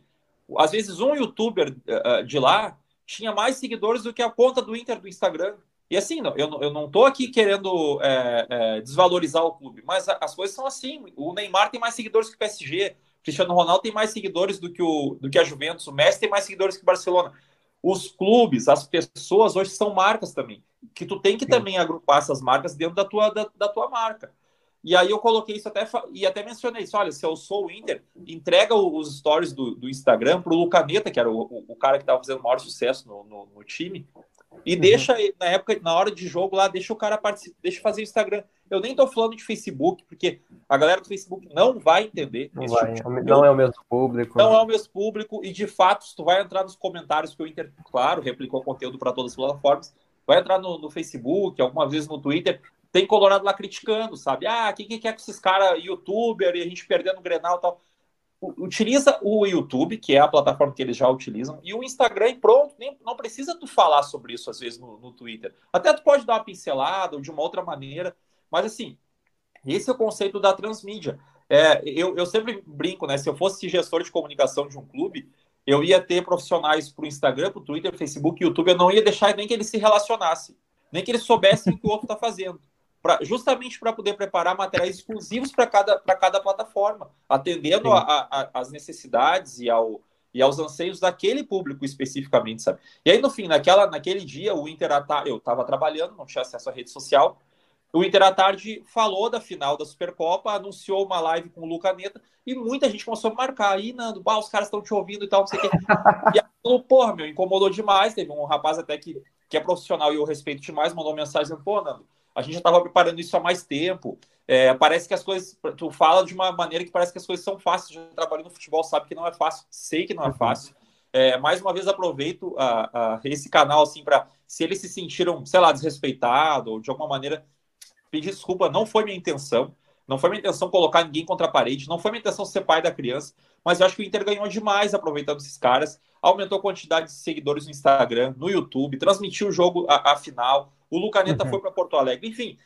às vezes um youtuber uh, de lá tinha mais seguidores do que a conta do Inter do Instagram. E assim, não, eu, eu não estou aqui querendo é, é, desvalorizar o clube, mas as coisas são assim. O Neymar tem mais seguidores que o PSG, o Cristiano Ronaldo tem mais seguidores do que, o, do que a Juventus, o Messi tem mais seguidores que o Barcelona. Os clubes, as pessoas hoje são marcas também, que tu tem que também agrupar essas marcas dentro da tua, da, da tua marca. E aí eu coloquei isso até e até mencionei isso. Olha, se eu sou o Inter, entrega os stories do, do Instagram para o Lucaneta, que era o, o, o cara que estava fazendo o maior sucesso no, no, no time, e uhum. deixa, na época, na hora de jogo lá, deixa o cara participar, deixa fazer o Instagram. Eu nem tô falando de Facebook, porque a galera do Facebook não vai entender. Não, vai, tipo não é o mesmo público. Não é o mesmo público, e de fato, se tu vai entrar nos comentários, que o Inter, claro, replicou conteúdo para todas as plataformas, vai entrar no, no Facebook, alguma vez no Twitter, tem Colorado lá criticando, sabe? Ah, quem que quer com esses caras youtuber e a gente perdendo o Grenal e tal. Utiliza o YouTube, que é a plataforma que eles já utilizam, e o Instagram e pronto. Nem, não precisa tu falar sobre isso às vezes no, no Twitter. Até tu pode dar uma pincelada ou de uma outra maneira. Mas assim, esse é o conceito da transmídia. É, eu, eu sempre brinco, né? Se eu fosse gestor de comunicação de um clube, eu ia ter profissionais para o Instagram, para o Twitter, Facebook, YouTube, eu não ia deixar nem que eles se relacionassem, nem que eles soubessem o que o outro está fazendo. Pra, justamente para poder preparar materiais exclusivos para cada, cada plataforma, atendendo às necessidades e, ao, e aos anseios daquele público especificamente, sabe? E aí, no fim, naquela, naquele dia, o Inter, eu estava trabalhando, não tinha acesso à rede social, o Inter à tarde falou da final da Supercopa, anunciou uma live com o Luca Neta e muita gente começou a marcar. Aí, Nando, bah, os caras estão te ouvindo e tal, não sei o quê. E aquilo, porra, meu, incomodou demais. Teve um rapaz até que, que é profissional e eu respeito demais, mandou mensagem pô, Nando, a gente já estava preparando isso há mais tempo. É, parece que as coisas. Tu fala de uma maneira que parece que as coisas são fáceis. Já trabalhei no futebol, sabe que não é fácil. Sei que não é uhum. fácil. É, mais uma vez aproveito a, a, esse canal assim para se eles se sentiram, sei lá, desrespeitados ou de alguma maneira pedir desculpa, não foi minha intenção. Não foi minha intenção colocar ninguém contra a parede, não foi minha intenção ser pai da criança, mas eu acho que o Inter ganhou demais aproveitando esses caras, aumentou a quantidade de seguidores no Instagram, no YouTube, transmitiu o jogo a final, o Lucaneta uhum. foi para Porto Alegre, enfim,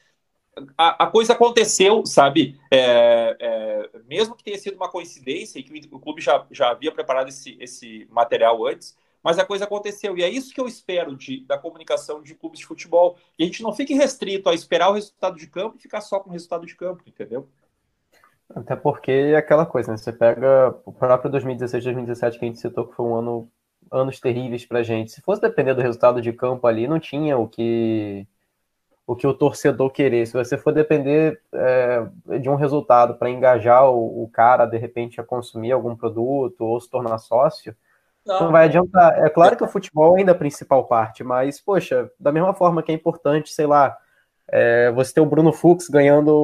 a, a, coisa aconteceu, sabe? É, é, mesmo que tenha sido uma coincidência e que o, o clube já, já havia preparado esse, esse material antes, mas a coisa aconteceu. E é isso que eu espero de, da comunicação de clubes de futebol. E a gente não fique restrito a esperar o resultado de campo e ficar só com o resultado de campo, entendeu? Até porque é aquela coisa, né? Você pega o próprio 2016, 2017 que a gente citou que foi um ano anos terríveis pra gente. Se fosse depender do resultado de campo ali, não tinha o que o que o torcedor querer. Se você for depender é, de um resultado para engajar o, o, cara, de repente, a consumir algum produto ou se tornar sócio, não. não vai adiantar. É claro que o futebol ainda é a principal parte, mas, poxa, da mesma forma que é importante, sei lá, é, você ter o Bruno Fux ganhando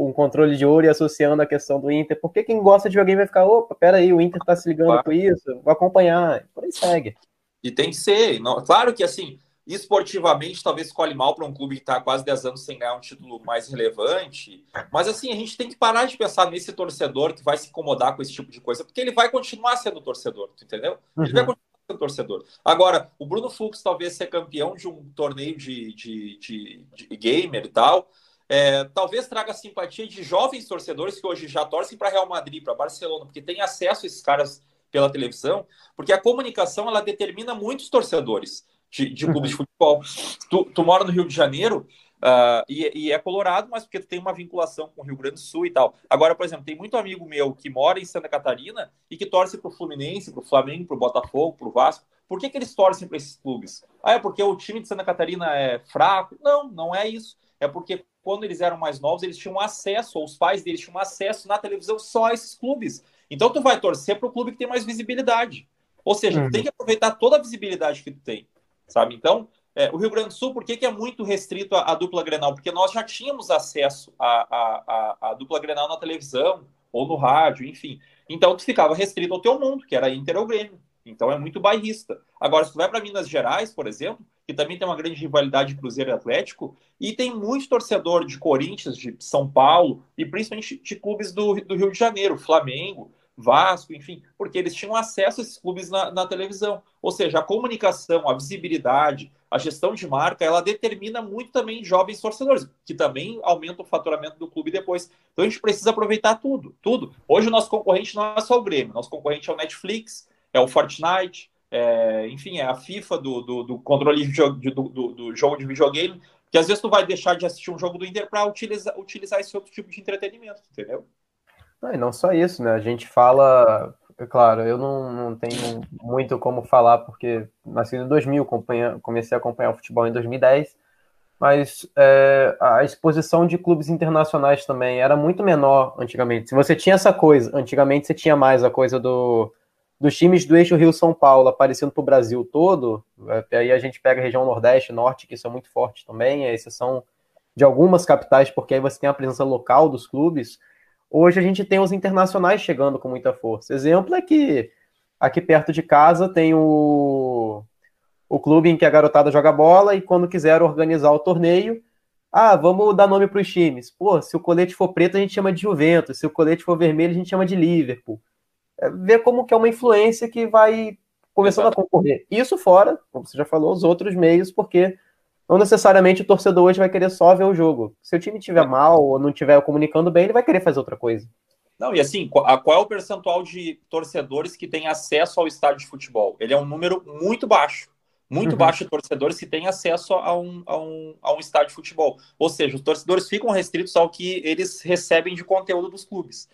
um controle de ouro e associando a questão do Inter, por que quem gosta de alguém vai ficar, opa, peraí, o Inter tá se ligando claro. com isso, vou acompanhar, por aí segue. E tem que ser, não, claro que assim, esportivamente talvez escolhe mal para um clube que está quase 10 anos sem ganhar um título mais relevante. Mas assim, a gente tem que parar de pensar nesse torcedor que vai se incomodar com esse tipo de coisa, porque ele vai continuar sendo torcedor, entendeu? Uhum. Ele vai continuar sendo torcedor. Agora, o Bruno Fux talvez ser campeão de um torneio de, de, de, de gamer e tal. É, talvez traga simpatia de jovens torcedores que hoje já torcem para Real Madrid, para Barcelona, porque tem acesso a esses caras pela televisão, porque a comunicação ela determina muitos torcedores de, de clubes de futebol. Tu, tu, mora no Rio de Janeiro uh, e, e, é colorado, mas porque tu tem uma vinculação com o Rio Grande do Sul e tal. Agora, por exemplo, tem muito amigo meu que mora em Santa Catarina e que torce para o Fluminense, para o Flamengo, para o Botafogo, para o Vasco. Por que, que eles torcem para esses clubes? Ah, é porque o time de Santa Catarina é fraco? Não, não é isso. É porque quando eles eram mais novos, eles tinham acesso, ou os pais deles tinham acesso na televisão só a esses clubes. Então tu vai torcer para o clube que tem mais visibilidade. Ou seja, uhum. tu tem que aproveitar toda a visibilidade que tu tem sabe? Então, é, o Rio Grande do Sul, por que, que é muito restrito à, dupla Grenal? Porque nós já tínhamos acesso à, à, à, dupla Grenal na televisão ou no rádio, enfim. Então, tu ficava restrito ao teu mundo, que era Inter ou Grêmio. Então, é muito bairrista. Agora, se tu vai para Minas Gerais, por exemplo, que também tem uma grande rivalidade Cruzeiro e Atlético, e tem muito torcedor de Corinthians, de São Paulo, e principalmente de clubes do, do Rio de Janeiro, Flamengo, Vasco, enfim, porque eles tinham acesso a esses clubes na, na, televisão. Ou seja, a comunicação, a visibilidade, a gestão de marca, ela determina muito também jovens torcedores, que também aumenta o faturamento do clube depois. Então a gente precisa aproveitar tudo, tudo. Hoje o nosso concorrente não é só o Grêmio, nosso concorrente é o Netflix, é o Fortnite, é, enfim, é a FIFA do, do, do controle de, do, do, jogo de videogame, que às vezes tu vai deixar de assistir um jogo do Inter para utilizar, utilizar esse outro tipo de entretenimento, entendeu? Não, e não só isso, né? A gente fala, é claro, eu não, não tenho muito como falar, porque nasci em 2000, comecei a acompanhar o futebol em 2010, mas é, a exposição de clubes internacionais também era muito menor antigamente. Se você tinha essa coisa, antigamente você tinha mais a coisa do, dos times do eixo Rio-São Paulo aparecendo para o Brasil todo, aí a gente pega a região Nordeste, Norte, que são muito fortes também, a exceção de algumas capitais, porque aí você tem a presença local dos clubes, Hoje a gente tem os internacionais chegando com muita força. Exemplo é que aqui perto de casa tem o, o clube em que a garotada joga bola e quando quiser organizar o torneio, Ah, vamos dar nome para os times. Pô, se o colete for preto, a gente chama de Juventus. Se o colete for vermelho, a gente chama de Liverpool. É ver como que é uma influência que vai começando Exato. a concorrer. Isso fora, como você já falou, os outros meios, porque não necessariamente o torcedor hoje vai querer só ver o jogo. Se o time estiver mal ou não estiver comunicando bem, ele vai querer fazer outra coisa. Não, e assim, qual é o percentual de torcedores que têm acesso ao estádio de futebol? Ele é um número muito baixo. Muito uhum. baixo de torcedores que têm acesso a um, a, um, a um estádio de futebol. Ou seja, os torcedores ficam restritos ao que eles recebem de conteúdo dos clubes.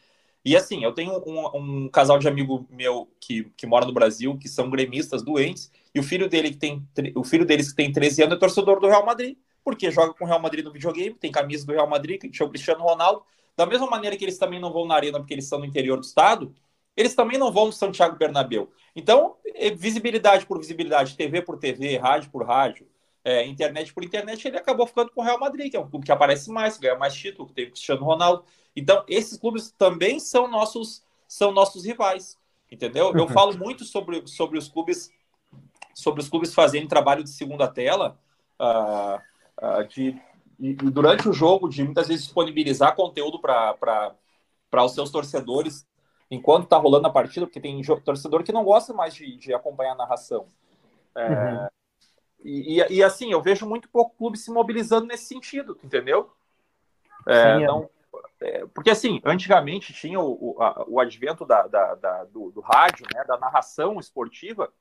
E assim, eu tenho um, um, casal de amigo meu que, que mora no Brasil, que são gremistas doentes, e o filho dele que tem o filho deles que tem 13 anos é torcedor do Real Madrid, porque joga com o Real Madrid no videogame, tem camisa do Real Madrid, que o Cristiano Ronaldo. Da mesma maneira que eles também não vão na arena porque eles estão no interior do estado, eles também não vão no Santiago Bernabéu. Então, é visibilidade por visibilidade, TV por TV, rádio por rádio, é, internet por internet, ele acabou ficando com o Real Madrid, que é um clube que aparece mais, ganha mais título, que tem o Cristiano Ronaldo. Então, esses clubes também são nossos, são nossos rivais, entendeu? Eu uhum. falo muito sobre, sobre os clubes sobre os clubes fazerem trabalho de segunda tela, de, de, durante o jogo, de muitas vezes disponibilizar conteúdo para os seus torcedores enquanto está rolando a partida, porque tem torcedor que não gosta mais de, de acompanhar a narração. É, uhum. e, e, e, assim, eu vejo muito pouco clube se mobilizando nesse sentido, entendeu? É, Sim, é. não, é, porque assim, antigamente tinha o, o, a, o advento da, da, da do, do, rádio, né, da narração esportiva,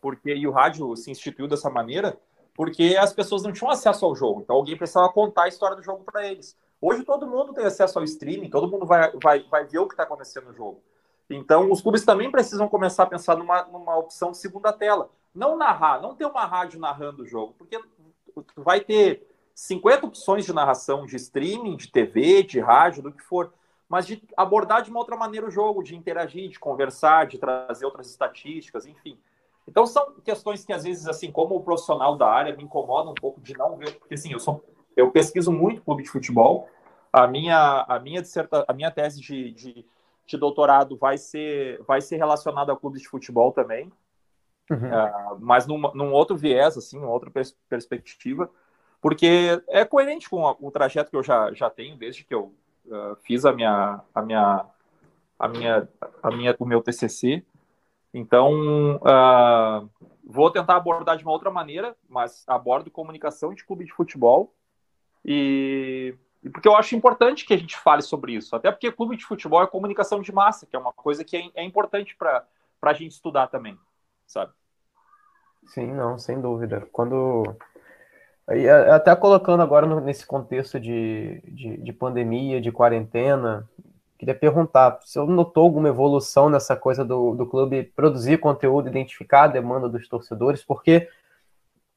porque e o rádio se instituiu dessa maneira, porque as pessoas não tinham acesso ao jogo, então alguém precisava contar a história do jogo para eles. Hoje todo mundo tem acesso ao streaming, todo mundo vai, vai, vai ver o que está acontecendo no jogo. Então, os clubes também precisam começar a pensar numa, numa opção segunda tela. Não narrar, não ter uma rádio narrando o jogo, porque tu vai ter 50 opções de narração de streaming, de TV, de rádio, do que for, mas de abordar de uma outra maneira o jogo, de interagir, de conversar, de trazer outras estatísticas, enfim. Então, são questões que, às vezes, assim, como profissional da área, me incomodam um pouco de não ver, porque, assim, eu sou eu pesquiso muito clube de futebol. A minha, a minha, disserta, a minha tese de, de, de doutorado vai ser, vai ser relacionada a clubes de futebol também, uhum. uh, mas num, num, outro viés, assim, uma outra pers perspectiva, porque é coerente com o trajeto que eu já, já tenho desde que eu uh, fiz a minha, a minha, a minha, a minha, o meu TCC. Então, uh, vou tentar abordar de uma outra maneira, mas abordo comunicação de clube de futebol e, e, porque eu acho importante que a gente fale sobre isso, até porque clube de futebol é comunicação de massa, que é uma coisa que é, é importante para a gente estudar também, sabe? Sim, não, sem dúvida. Quando. Até colocando agora nesse contexto de, de, de pandemia, de quarentena, queria perguntar se eu notou alguma evolução nessa coisa do, do clube produzir conteúdo, identificar a demanda dos torcedores, porque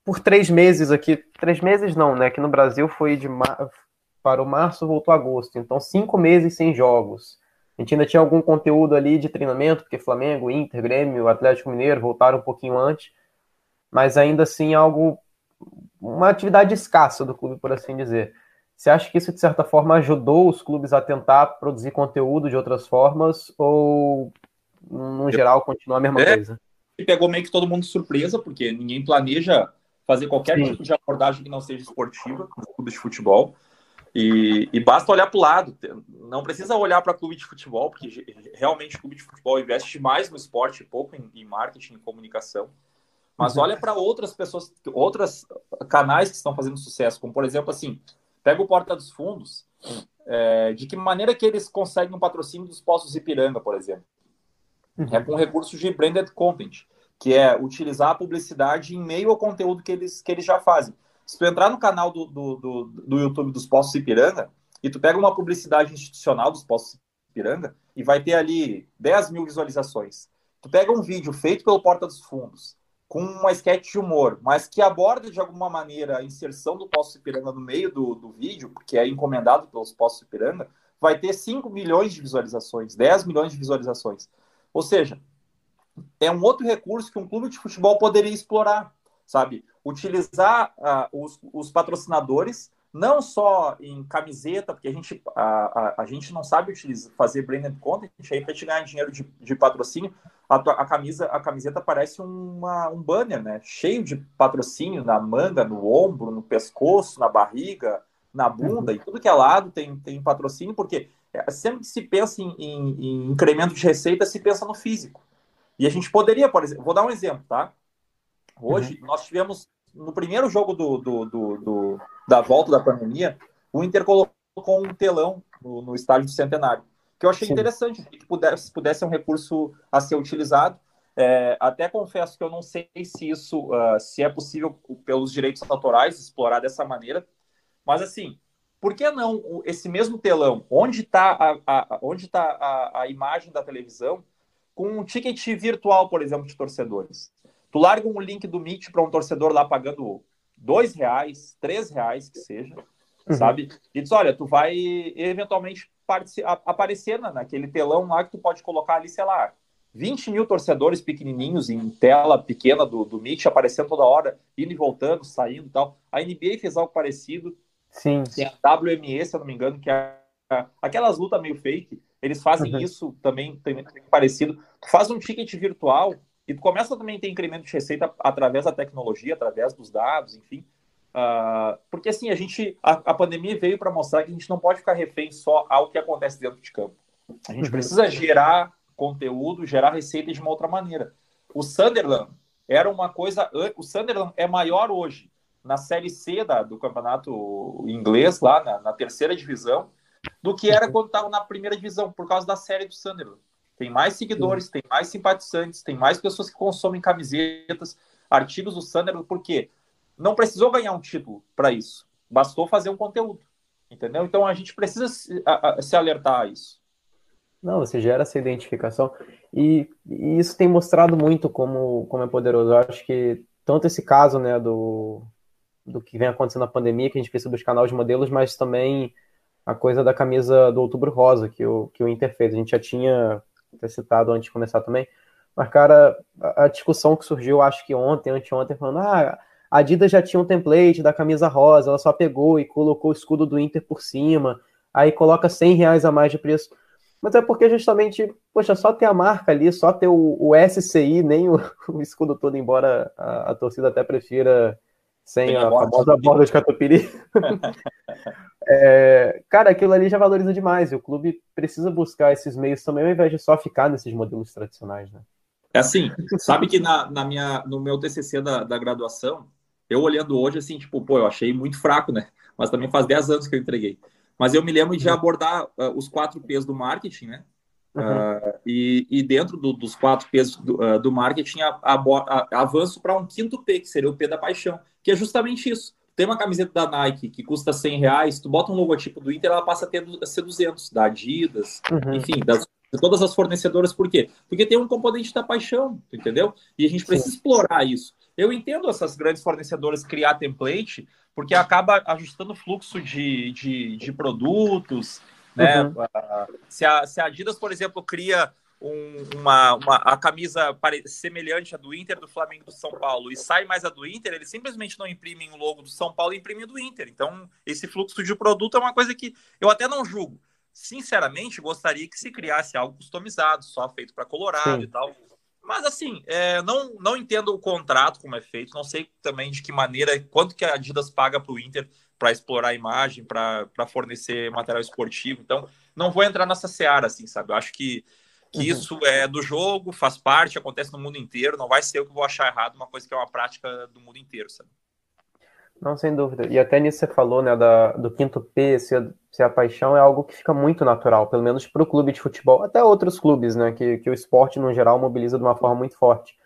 por três meses aqui, três meses não, né? Que no Brasil foi de mar... para o março, voltou agosto, então cinco meses sem jogos. A gente ainda tinha algum conteúdo ali de treinamento, porque Flamengo, Inter, Grêmio, Atlético Mineiro voltaram um pouquinho antes, mas ainda assim algo, uma atividade escassa do clube, por assim dizer. Você acha que isso, de certa forma, ajudou os clubes a tentar produzir conteúdo de outras formas, ou, no geral, continua a mesma é, coisa? Pegou meio que todo mundo de surpresa, porque ninguém planeja fazer qualquer Sim. tipo de abordagem que não seja esportiva nos clubes de futebol. E, e basta olhar para o lado, não precisa olhar para clube de futebol, porque realmente o clube de futebol investe mais no esporte, pouco em, em marketing e comunicação. Mas uhum. olha para outras pessoas, outros canais que estão fazendo sucesso, como por exemplo assim, pega o Porta dos Fundos, é, de que maneira que eles conseguem um patrocínio dos Poços Ipiranga, por exemplo? Uhum. É com recursos de branded content que é utilizar a publicidade em meio ao conteúdo que eles, que eles já fazem. Se tu entrar no canal do, do, do, do YouTube dos Postos Ipiranga e tu pega uma publicidade institucional dos Postos Ipiranga e vai ter ali 10 mil visualizações. Tu pega um vídeo feito pelo Porta dos Fundos, com uma sketch de humor, mas que aborda de alguma maneira a inserção do Posto Ipiranga no meio do, do vídeo, que é encomendado pelos Postos Ipiranga, vai ter 5 milhões de visualizações, 10 milhões de visualizações. Ou seja, é um outro recurso que um clube de futebol poderia explorar, sabe? Utilizar uh, os, os, patrocinadores não só em camiseta, porque a gente, a, a, a gente não sabe utilizar, fazer branded content, aí para te ganhar dinheiro de, de patrocínio, a, a, camisa, a camiseta parece uma, um banner, né? Cheio de patrocínio na manga, no ombro, no pescoço, na barriga, na bunda, uhum. e tudo que é lado tem, tem patrocínio, porque sempre que se pensa em, em, em, incremento de receita, se pensa no físico. E a gente poderia, por exemplo, vou dar um exemplo, tá? Hoje, uhum. nós tivemos, no primeiro jogo do, do, do, do, da volta da pandemia, o Inter colocou um telão no, no estádio do Centenário, que eu achei Sim. interessante, que pudesse, pudesse ser um recurso a ser utilizado. É, até confesso que eu não sei se isso uh, se é possível pelos direitos autorais explorar dessa maneira, mas assim, por que não esse mesmo telão, onde está a, a, onde tá a, a imagem da televisão, com um ticket virtual, por exemplo, de torcedores? Tu larga um link do Meet para um torcedor lá pagando dois reais, três reais que seja, uhum. sabe? E diz, olha, tu vai eventualmente aparecer naquele telão lá que tu pode colocar ali, sei lá, 20 mil torcedores pequenininhos em tela pequena do, do Meet, aparecendo toda hora, indo e voltando, saindo e tal. A NBA fez algo parecido. Sim. Tem a WME, se eu não me engano, que é aquelas lutas meio fake. Eles fazem uhum. isso também, tem, tem parecido. Tu faz um ticket virtual e tu começa também a ter incremento de receita através da tecnologia, através dos dados, enfim. Uh, porque assim, a gente. A, a pandemia veio para mostrar que a gente não pode ficar refém só ao que acontece dentro de campo. A gente uhum. precisa gerar conteúdo, gerar receita de uma outra maneira. O Sunderland era uma coisa. O Sunderland é maior hoje na série C da, do campeonato inglês, lá na, na terceira divisão, do que era quando estava na primeira divisão, por causa da série do Sunderland. Tem mais seguidores, Sim. tem mais simpatizantes, tem mais pessoas que consomem camisetas, artigos do Sunderland, por quê? Não precisou ganhar um título para isso. Bastou fazer um conteúdo. Entendeu? Então a gente precisa se, a, a, se alertar a isso. Não, você gera essa identificação. E, e, isso tem mostrado muito como, como é poderoso. Eu acho que tanto esse caso né, do, do que vem acontecendo na pandemia, que a gente precisa buscar novos modelos, mas também a coisa da camisa do Outubro Rosa que o, que o Inter fez. A gente já tinha até citado antes de começar também. Mas, cara, a, a discussão que surgiu, acho que ontem, anteontem, falando, ah, a Adidas já tinha um template da camisa rosa, ela só pegou e colocou o escudo do Inter por cima, aí coloca 100 reais a mais de preço. Mas é porque justamente, poxa, só ter a marca ali, só ter o, o SCI, nem o, o, escudo todo, embora a, a torcida até prefira sem a, a famosa borda de catupiry. é, cara, aquilo ali já valoriza demais. E o clube precisa buscar esses meios também, ao invés de só ficar nesses modelos tradicionais, né? É assim, sabe que na, na minha, no meu TCC da, da graduação, eu olhando hoje, assim, tipo, pô, eu achei muito fraco, né? Mas também faz 10 anos que eu entreguei. Mas eu me lembro de uhum. abordar uh, os quatro P's do marketing, né? Uhum. Uh, e, e, dentro do, dos quatro P's do, uh, do marketing, a, a, a, avanço para um quinto P, que seria o P da paixão, que é justamente isso. Tem uma camiseta da Nike que custa 100 reais, tu bota um logotipo do Inter, ela passa a, ter, a ser 200, da Adidas, uhum. enfim, das, de todas as fornecedoras. Por quê? Porque tem um componente da paixão, entendeu? E a gente precisa Sim. explorar isso. Eu entendo essas grandes fornecedoras criar template, porque acaba ajustando o fluxo de, de, de produtos, né? Uhum. Se, a, se a Adidas, por exemplo, cria um, uma, uma, a camisa semelhante à do Inter, do Flamengo do São Paulo e sai mais a do Inter, eles simplesmente não imprimem o logo do São Paulo e imprimem do Inter. Então, esse fluxo de produto é uma coisa que eu até não julgo. Sinceramente, gostaria que se criasse algo customizado, só feito para Colorado Sim. e tal. Mas assim, é, não, não entendo o contrato como é feito, não sei também de que maneira, quanto que a Adidas paga para o Inter para explorar a imagem, para fornecer material esportivo. Então, não vou entrar nessa seara, assim, sabe? Eu acho que, que uhum. isso é do jogo, faz parte, acontece no mundo inteiro, não vai ser eu que vou achar errado, uma coisa que é uma prática do mundo inteiro, sabe? Não, sem dúvida. E até nisso você falou, né, da, do quinto P, se a, se a paixão é algo que fica muito natural, pelo menos para o clube de futebol, até outros clubes, né, que, que o esporte, no geral, mobiliza de uma forma muito forte.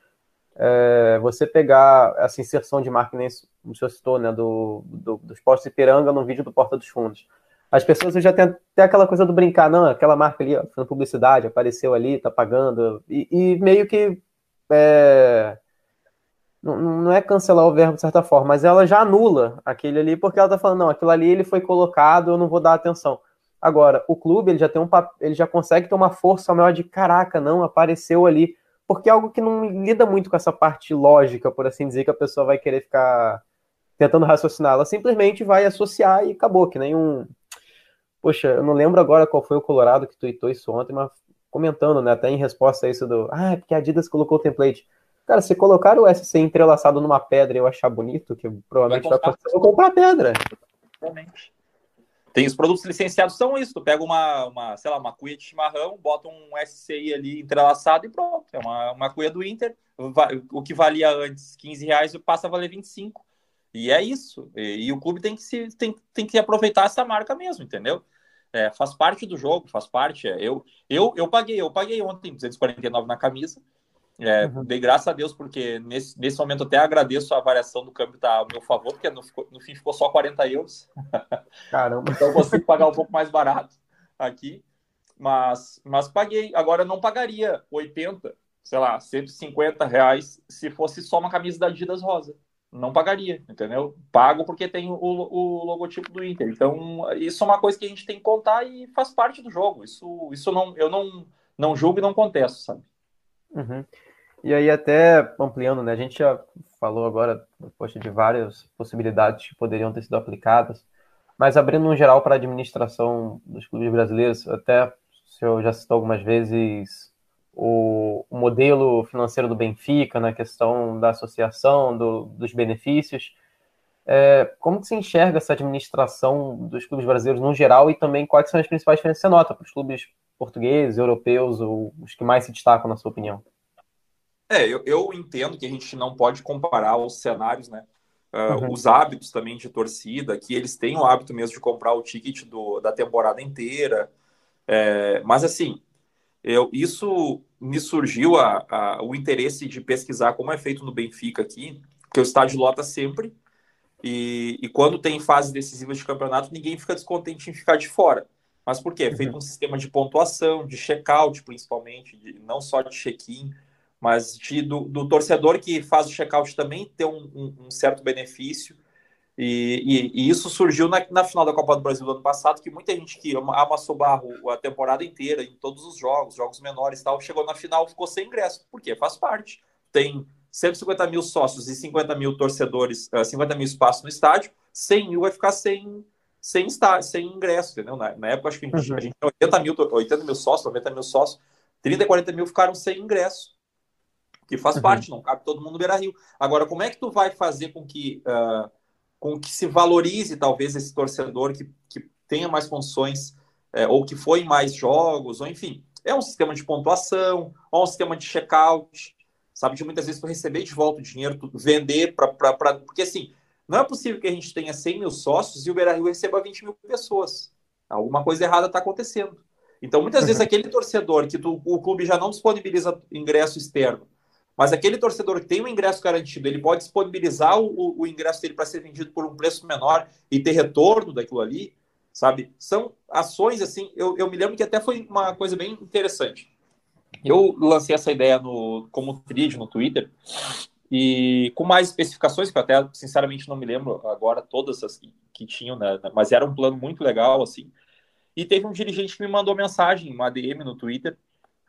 É, você pegar essa inserção de marca, nem o senhor citou, né, do, do, do Esporte Ipiranga no vídeo do Porta dos Fundos. As pessoas já têm até aquela coisa do brincar, não, aquela marca ali, fazendo publicidade, apareceu ali, tá pagando, e, e meio que é, não, não é cancelar o verbo de certa forma, mas ela já anula aquele ali, porque ela tá falando, não, aquilo ali ele foi colocado, eu não vou dar atenção. Agora, o clube ele já tem um ele já consegue ter uma força maior de caraca, não, apareceu ali, porque é algo que não lida muito com essa parte lógica, por assim dizer, que a pessoa vai querer ficar tentando raciocinar, ela simplesmente vai associar e acabou, que nem um. Poxa, eu não lembro agora qual foi o Colorado que tweetou isso ontem, mas comentando, né, até em resposta a isso do, ah, é porque a Adidas colocou o template. Cara, se colocar o SC entrelaçado numa pedra e eu achar bonito, que provavelmente vai, vai acontecer, eu vou comprar a pedra. Exatamente. tem os produtos licenciados são isso. Tu pega uma, uma, sei lá, uma cuia de chimarrão, bota um SCI ali entrelaçado e pronto. É uma, uma cuia do Inter. O que valia antes 15 reais passa a valer 25. E é isso. E, e o clube tem que, se, tem, tem que aproveitar essa marca mesmo, entendeu? É, faz parte do jogo, faz parte. É, eu, eu, eu paguei, eu paguei ontem 249 na camisa. É, uhum. Dei graças a Deus, porque nesse, nesse momento até agradeço a variação do câmbio tá ao meu favor, porque no, no fim ficou só 40 euros. Caramba. então eu consigo pagar um pouco mais barato aqui. Mas, mas paguei. Agora eu não pagaria 80, sei lá, 150 reais se fosse só uma camisa da Adidas rosa. Não pagaria, entendeu? Pago porque tem o, o logotipo do Inter. Então, isso é uma coisa que a gente tem que contar e faz parte do jogo. Isso, isso não, eu não, não julgo e não contesto, sabe? Uhum. E aí, até ampliando, né? A gente já falou agora, poxa, de várias possibilidades que poderiam ter sido aplicadas, mas abrindo um geral para a administração dos clubes brasileiros, até o senhor já citou algumas vezes o, o modelo financeiro do Benfica, na questão da associação, do, dos benefícios. É, como que se enxerga essa administração dos clubes brasileiros no geral e também quais são as principais diferenças que você nota para os clubes portugueses, europeus, ou os que mais se destacam, na sua opinião? É, eu, eu entendo que a gente não pode comparar os cenários, né? Uh, uhum. Os hábitos também de torcida, que eles têm o hábito mesmo de comprar o ticket do, da temporada inteira. É, mas assim, eu, isso me surgiu a, a, o interesse de pesquisar como é feito no Benfica aqui, que o estádio lota sempre. E, e quando tem fase decisiva de campeonato, ninguém fica descontente em ficar de fora. Mas por quê? É feito uhum. um sistema de pontuação, de check-out, principalmente, de, não só de check-in, mas de, do, do, torcedor que faz o check-out também ter um, um, um certo benefício. E, e, e, isso surgiu na, na, final da Copa do Brasil do ano passado, que muita gente que amassou barro a temporada inteira, em todos os jogos, jogos menores e tal, chegou na final ficou sem ingresso. Por quê? Faz parte. Tem 150 mil sócios e 50 mil torcedores, 50 eh, mil espaços no estádio, 100 mil vai ficar sem, sem, estádio, sem ingresso, entendeu? Na, na época, acho que a gente, uhum. a gente tinha 80 mil, 80 mil sócios, 90 mil sócios, 30, 40 mil ficaram sem ingresso. Que faz uhum. parte, não cabe todo mundo no Beira Rio. Agora, como é que tu vai fazer com que. Uh, com que se valorize talvez esse torcedor que, que tenha mais condições é, ou que foi em mais jogos, ou enfim, é um sistema de pontuação, ou um sistema de check-out, sabe? De muitas vezes tu receber de volta o dinheiro, tu vender para. Porque assim, não é possível que a gente tenha 100 mil sócios e o Beira Rio receba 20 mil pessoas. Alguma coisa errada está acontecendo. Então, muitas vezes, uhum. aquele torcedor que tu, o clube já não disponibiliza ingresso externo, mas aquele torcedor que tem o ingresso garantido, ele pode disponibilizar o, o ingresso dele para ser vendido por um preço menor e ter retorno daquilo ali, sabe? São ações assim. Eu, eu me lembro que até foi uma coisa bem interessante. Eu lancei essa ideia no, como thread no Twitter e com mais especificações, que eu até sinceramente não me lembro agora todas as que, que tinham, né? Mas era um plano muito legal, assim. E teve um dirigente que me mandou mensagem, uma DM no Twitter,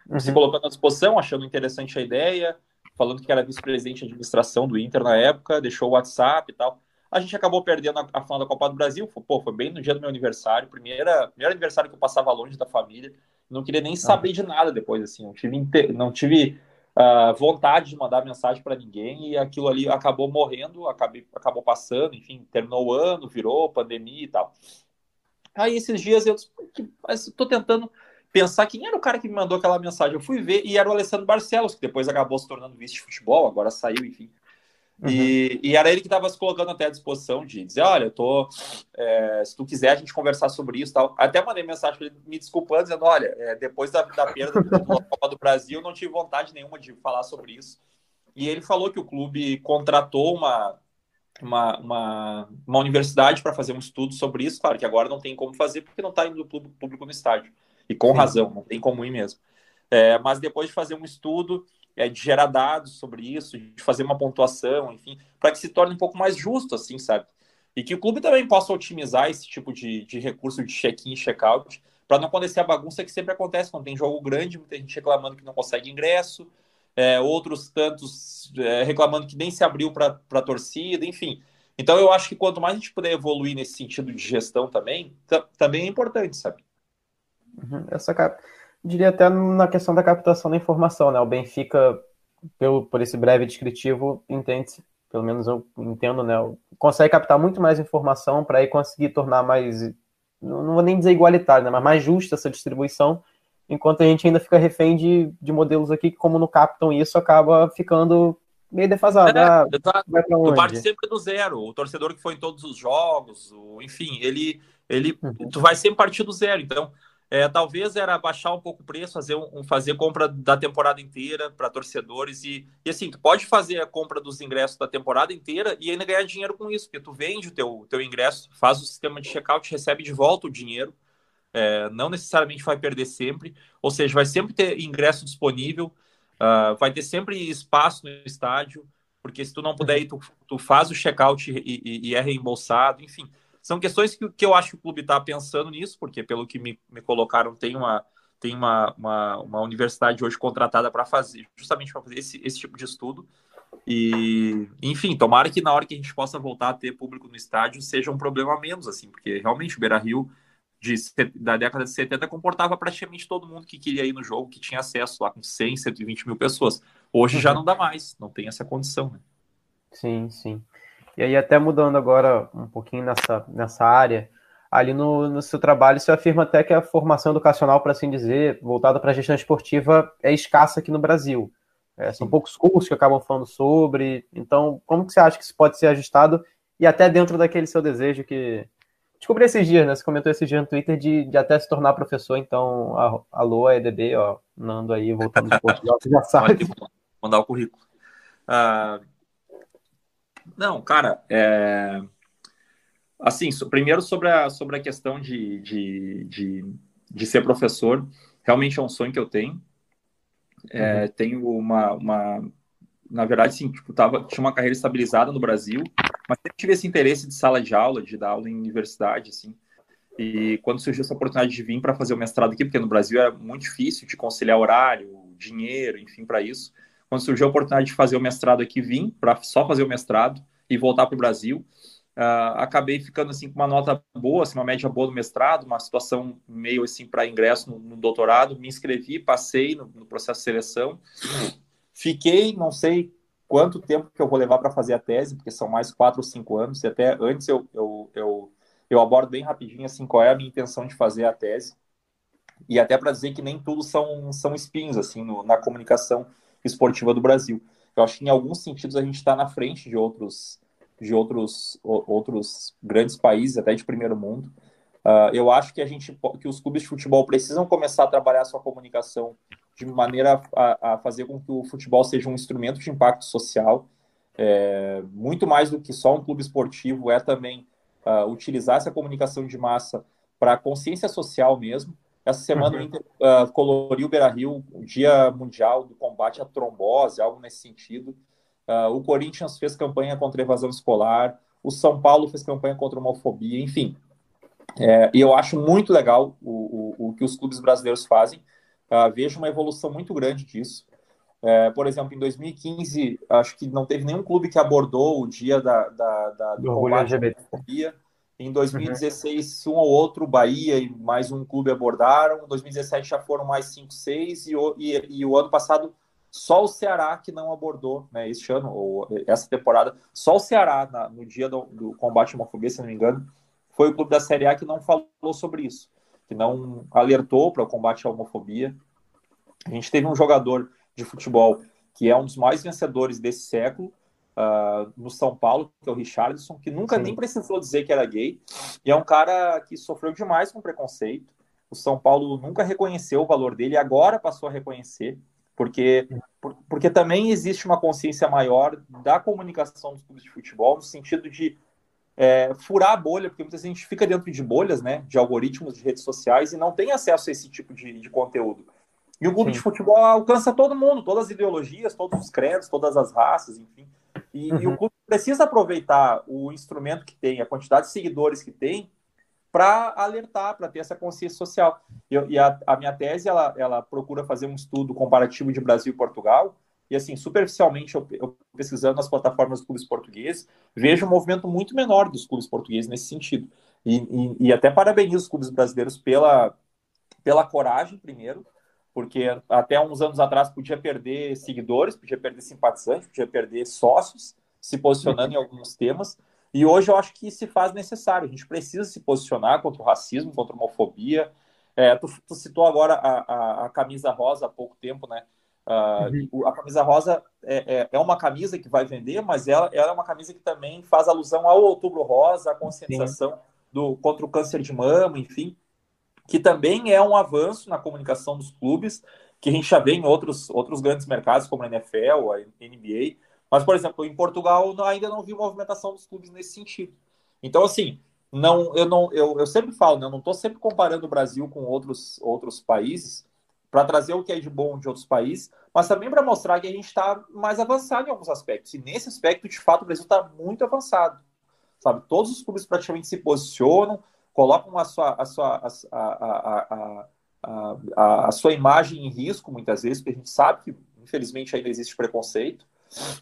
uhum. se colocando à disposição, achando interessante a ideia, falando que era vice-presidente de administração do Inter na época, deixou o WhatsApp e tal. A gente acabou perdendo a, a final da Copa do Brasil. Pô, foi bem no dia do meu aniversário, primeira, primeiro aniversário que eu passava longe da família. Não queria nem saber de nada depois, assim. Não tive, não tive uh, vontade de mandar mensagem para ninguém e aquilo ali acabou morrendo, acabei, acabou passando, enfim, terminou o ano, virou pandemia e tal. Aí esses dias eu estou tentando pensar quem era o cara que me mandou aquela mensagem. Eu fui ver e era o Alessandro Barcelos, que depois acabou se tornando vice de futebol, agora saiu, enfim. Uhum. E, e, era ele que estava se colocando até à disposição de dizer: olha, eu tô. É, se tu quiser a gente conversar sobre isso tal. Até mandei mensagem para ele me desculpando, dizendo: olha, é, depois da, da perda da Copa do Brasil, não tive vontade nenhuma de falar sobre isso. E ele falou que o clube contratou uma, uma, uma, uma universidade para fazer um estudo sobre isso. Claro que agora não tem como fazer porque não está indo público no estádio. E com Sim. razão, não tem como ir mesmo. É, mas depois de fazer um estudo, é, de gerar dados sobre isso, de fazer uma pontuação, enfim, para que se torne um pouco mais justo, assim, sabe? E que o clube também possa otimizar esse tipo de, de recurso de check-in e check-out, para não acontecer a bagunça que sempre acontece quando tem jogo grande, muita gente reclamando que não consegue ingresso, é, outros tantos é, reclamando que nem se abriu para a torcida, enfim. Então eu acho que quanto mais a gente puder evoluir nesse sentido de gestão também, também é importante, sabe? Uhum. Essa cap... diria até na questão da captação da informação, né? O Benfica, pelo, por esse breve descritivo, entende, pelo menos eu entendo, né? Consegue captar muito mais informação para aí conseguir tornar mais não vou nem dizer igualitária, né, mas mais justa essa distribuição, enquanto a gente ainda fica refém de, de modelos aqui que, como não captam isso, acaba ficando meio defasado. É, ah, vai pra onde? Tu parte sempre do zero. O torcedor que foi em todos os jogos, o, enfim, ele, ele, uhum. tu vai sempre partir do zero. Então, é, talvez era baixar um pouco o preço, fazer, um, fazer compra da temporada inteira para torcedores e, e assim, tu pode fazer a compra dos ingressos da temporada inteira e ainda ganhar dinheiro com isso, porque tu vende o teu, teu ingresso, faz o sistema de checkout, recebe de volta o dinheiro, é, não necessariamente vai perder sempre, ou seja, vai sempre ter ingresso disponível, uh, vai ter sempre espaço no estádio, porque se tu não puder ir, tu, tu faz o checkout e, e, e é reembolsado, enfim são questões que, que eu acho que o clube está pensando nisso, porque pelo que me, me colocaram, tem uma, tem uma, uma, uma universidade hoje contratada para fazer, justamente para fazer esse, esse tipo de estudo. E, enfim, tomara que na hora que a gente possa voltar a ter público no estádio seja um problema menos, assim, porque realmente o Beira Rio de, da década de 70 comportava praticamente todo mundo que queria ir no jogo, que tinha acesso lá com 100, 120 mil pessoas. Hoje já uhum. não dá mais, não tem essa condição, né? Sim, sim. E aí, até mudando agora um pouquinho nessa, nessa área, ali no, no seu trabalho, você afirma até que a formação educacional, para assim dizer, voltada para a gestão esportiva, é escassa aqui no Brasil. É, são poucos cursos que acabam falando sobre. Então, como que você acha que isso pode ser ajustado e até dentro daquele seu desejo que. Descobri esses dias, né? Você comentou esses dias no Twitter de, de até se tornar professor, então, alô, EDB, ó, Nando aí, voltando de Portugal, você já sabe. Mandar o currículo. Uh, não, cara, é... assim, primeiro sobre a, sobre a questão de, de, de, de ser professor, realmente é um sonho que eu tenho. É, uhum. Tenho uma, uma, na verdade, sim, tipo, tava, tinha uma carreira estabilizada no Brasil, mas sempre tive esse interesse de sala de aula, de dar aula em universidade, assim. E quando surgiu essa oportunidade de vir para fazer o mestrado aqui, porque no Brasil é muito difícil de conciliar horário, dinheiro, enfim, para isso. Quando surgiu a oportunidade de fazer o mestrado aqui, vim para só fazer o mestrado e voltar para o Brasil. Uh, acabei ficando assim com uma nota boa, assim, uma média boa no mestrado, uma situação meio assim para ingresso no, no, doutorado. Me inscrevi, passei no, no, processo de seleção. Fiquei, não sei quanto tempo que eu vou levar para fazer a tese, porque são mais quatro ou cinco anos. E até antes eu, eu, eu, eu abordo bem rapidinho assim qual é a minha intenção de fazer a tese. E até para dizer que nem tudo são, são espinhos assim no, na comunicação esportiva do Brasil. Eu acho que em alguns sentidos a gente está na frente de outros de outros outros grandes países, até de primeiro mundo. Uh, eu acho que a gente que os clubes de futebol precisam começar a trabalhar a sua comunicação de maneira a, a fazer com que o futebol seja um instrumento de impacto social. É, muito mais do que só um clube esportivo, é também uh, utilizar essa comunicação de massa para consciência social mesmo. Essa semana uhum. o Inter uh, coloriu o Beira-Rio, o Dia Mundial do Combate à Trombose, algo nesse sentido. Uh, o Corinthians fez campanha contra a evasão escolar, o São Paulo fez campanha contra a homofobia, enfim. É, e eu acho muito legal o, o, o, que os clubes brasileiros fazem. Uh, vejo uma evolução muito grande disso. É, por exemplo, em 2015, acho que não teve nenhum clube que abordou o dia da, da, da do, combate à homofobia. Em 2016, uhum. um ou outro, Bahia e mais um clube abordaram. Em 2017 já foram mais cinco, seis. E, e, e o ano passado, só o Ceará que não abordou, né? Este ano, ou essa temporada, só o Ceará, na, no dia do, do, combate à homofobia, se não me engano, foi o clube da Série A que não falou sobre isso, que não alertou para o combate à homofobia. A gente teve um jogador de futebol que é um dos mais vencedores desse século, uh, no São Paulo, que é o Richardson, que nunca Sim. nem precisou dizer que era gay, e é um cara que sofreu demais com preconceito. O São Paulo nunca reconheceu o valor dele, agora passou a reconhecer, porque, por, porque também existe uma consciência maior da comunicação dos clubes de futebol, no sentido de é, furar a bolha, porque muitas vezes a gente fica dentro de bolhas, né, de algoritmos de redes sociais e não tem acesso a esse tipo de, de conteúdo. E o clube Sim. de futebol alcança todo mundo, todas as ideologias, todos os credos, todas as raças, enfim. E, uhum. e, o clube precisa aproveitar o instrumento que tem, a quantidade de seguidores que tem, para alertar, para ter essa consciência social. E, e a, a, minha tese, ela, ela procura fazer um estudo comparativo de Brasil e Portugal, e assim, superficialmente, eu, eu pesquisando as plataformas dos clubes portugueses, vejo um movimento muito menor dos clubes portugueses nesse sentido. E, e, e até parabenizo os clubes brasileiros pela, pela coragem, primeiro, porque até uns anos atrás podia perder seguidores, podia perder simpatizantes, podia perder sócios se posicionando em alguns temas. E hoje eu acho que se faz necessário. A gente precisa se posicionar contra o racismo, contra a homofobia. É, tu, tu, citou agora a, a, a, camisa rosa há pouco tempo, né? Uh, uhum. A camisa rosa é, é, é, uma camisa que vai vender, mas ela, ela, é uma camisa que também faz alusão ao Outubro Rosa, à conscientização do, contra o câncer de mama, enfim, que também é um avanço na comunicação dos clubes, que a gente já vê em outros, outros grandes mercados, como a NFL, a NBA. Mas, por exemplo, em Portugal ainda não vi movimentação dos clubes nesse sentido. Então, assim, não, eu, não, eu, eu sempre falo, né, eu não estou sempre comparando o Brasil com outros, outros países para trazer o que é de bom de outros países, mas também para mostrar que a gente está mais avançado em alguns aspectos. E nesse aspecto, de fato, o Brasil está muito avançado. Sabe? Todos os clubes praticamente se posicionam, colocam a sua, a sua, a, a, a, a, a sua imagem em risco, muitas vezes, porque a gente sabe que, infelizmente, ainda existe preconceito,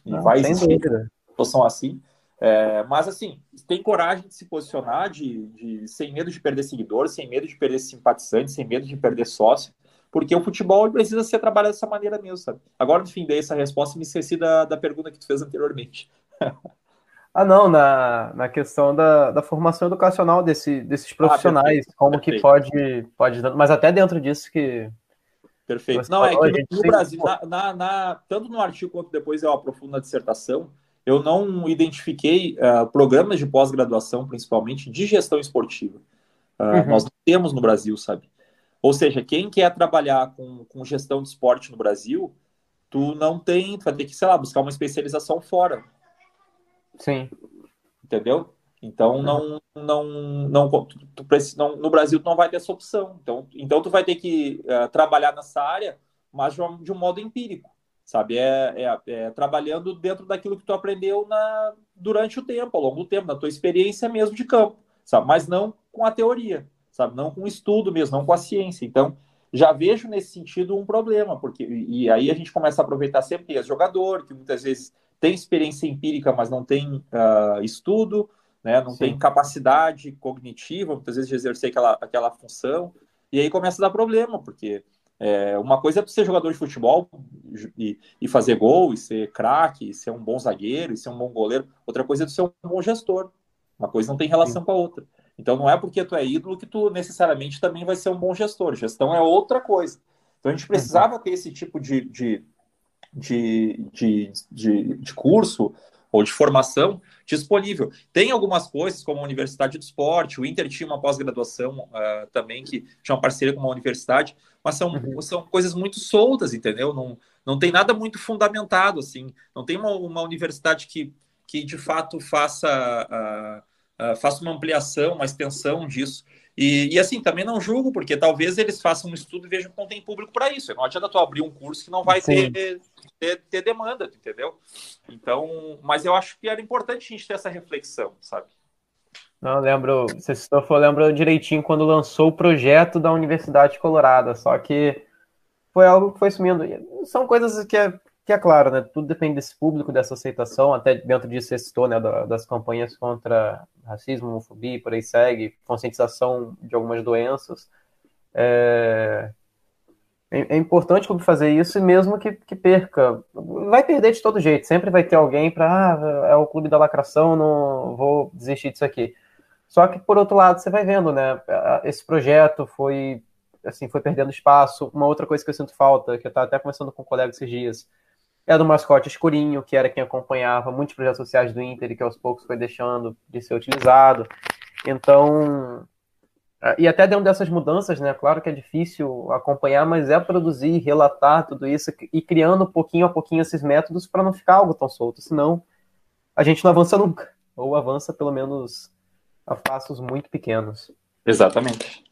e Não, vai existir situação assim. É, mas, assim, tem coragem de se posicionar, de, de, sem medo de perder seguidores, sem medo de perder simpatizantes, sem medo de perder sócio, porque o futebol precisa ser trabalhado dessa maneira mesmo, sabe? Agora, enfim, dei essa resposta e me esqueci da, da pergunta que tu fez anteriormente. Ah, não, na, na questão da, da formação educacional desse, desses ah, profissionais, ah, como perfeito. que pode, pode. Mas até dentro disso que. Perfeito. Não, falou, é que no, no Brasil, na, na, na, tanto no artigo quanto depois eu aprofundo na dissertação, eu não identifiquei uh, programas de pós-graduação, principalmente, de gestão esportiva. Uh, uhum. Nós não temos no Brasil, sabe? Ou seja, quem quer trabalhar com, com gestão de esporte no Brasil, tu não tem, tu vai ter que, sei lá, buscar uma especialização fora. Sim. Entendeu? Então uhum. não, não, não, tu, tu, não, no Brasil tu não vai ter essa opção. Então, então tu vai ter que uh, trabalhar nessa área, mas de um, de um modo empírico, sabe? É, é, é, trabalhando dentro daquilo que tu aprendeu na, durante o tempo, ao longo do tempo, na tua experiência mesmo de campo, sabe? Mas não com a teoria, sabe? Não com o estudo mesmo, não com a ciência. Então já vejo nesse sentido um problema, porque e aí a gente começa a aproveitar sempre esse jogador que muitas vezes tem experiência empírica, mas não tem uh, estudo, né? não Sim. tem capacidade cognitiva, muitas vezes, de exercer aquela, aquela função, e aí começa a dar problema, porque é, uma coisa é ser jogador de futebol e, e fazer gol, e ser craque, e ser um bom zagueiro, e ser um bom goleiro, outra coisa é ser um bom gestor, uma coisa não tem relação Sim. com a outra. Então não é porque tu é ídolo que tu necessariamente também vai ser um bom gestor, gestão é outra coisa. Então a gente precisava ter esse tipo de, de de, de, de, de curso ou de formação disponível. Tem algumas coisas, como a Universidade do Esporte, o Inter tinha uma pós-graduação uh, também, que tinha uma parceria com uma universidade, mas são, uhum. são coisas muito soltas, entendeu? Não, não tem nada muito fundamentado, assim. Não tem uma, uma universidade que, que de fato faça, uh, uh, faça uma ampliação, uma extensão disso. E, e, assim, também não julgo, porque talvez eles façam um estudo e vejam que não tem público para isso. Não adianta tu abrir um curso que não vai ter, ter, ter, demanda, entendeu? Então, mas eu acho que era importante a gente ter essa reflexão, sabe? Não, lembro, você citou, eu lembro direitinho quando lançou o projeto da Universidade Colorada, só que foi algo que foi sumindo. São coisas que é, que é claro, né? Tudo depende desse público, dessa aceitação, até dentro disso você citou, né, das campanhas contra racismo, homofobia, por aí segue, conscientização de algumas doenças. É, é, é importante como fazer isso, mesmo que, que, perca, vai perder de todo jeito. Sempre vai ter alguém para, ah, é o clube da lacração, não vou desistir disso aqui. Só que por outro lado, você vai vendo, né? Esse projeto foi assim, foi perdendo espaço. Uma outra coisa que eu sinto falta, que eu estava até conversando com um colega esses dias, é do mascote escurinho, que era quem acompanhava muitos projetos sociais do Inter e que aos poucos foi deixando de ser utilizado. Então, e até dentro dessas mudanças, né? Claro que é difícil acompanhar, mas é produzir, relatar tudo isso e criando pouquinho a pouquinho esses métodos para não ficar algo tão solto, senão a gente não avança nunca, ou avança pelo menos a passos muito pequenos. Exatamente.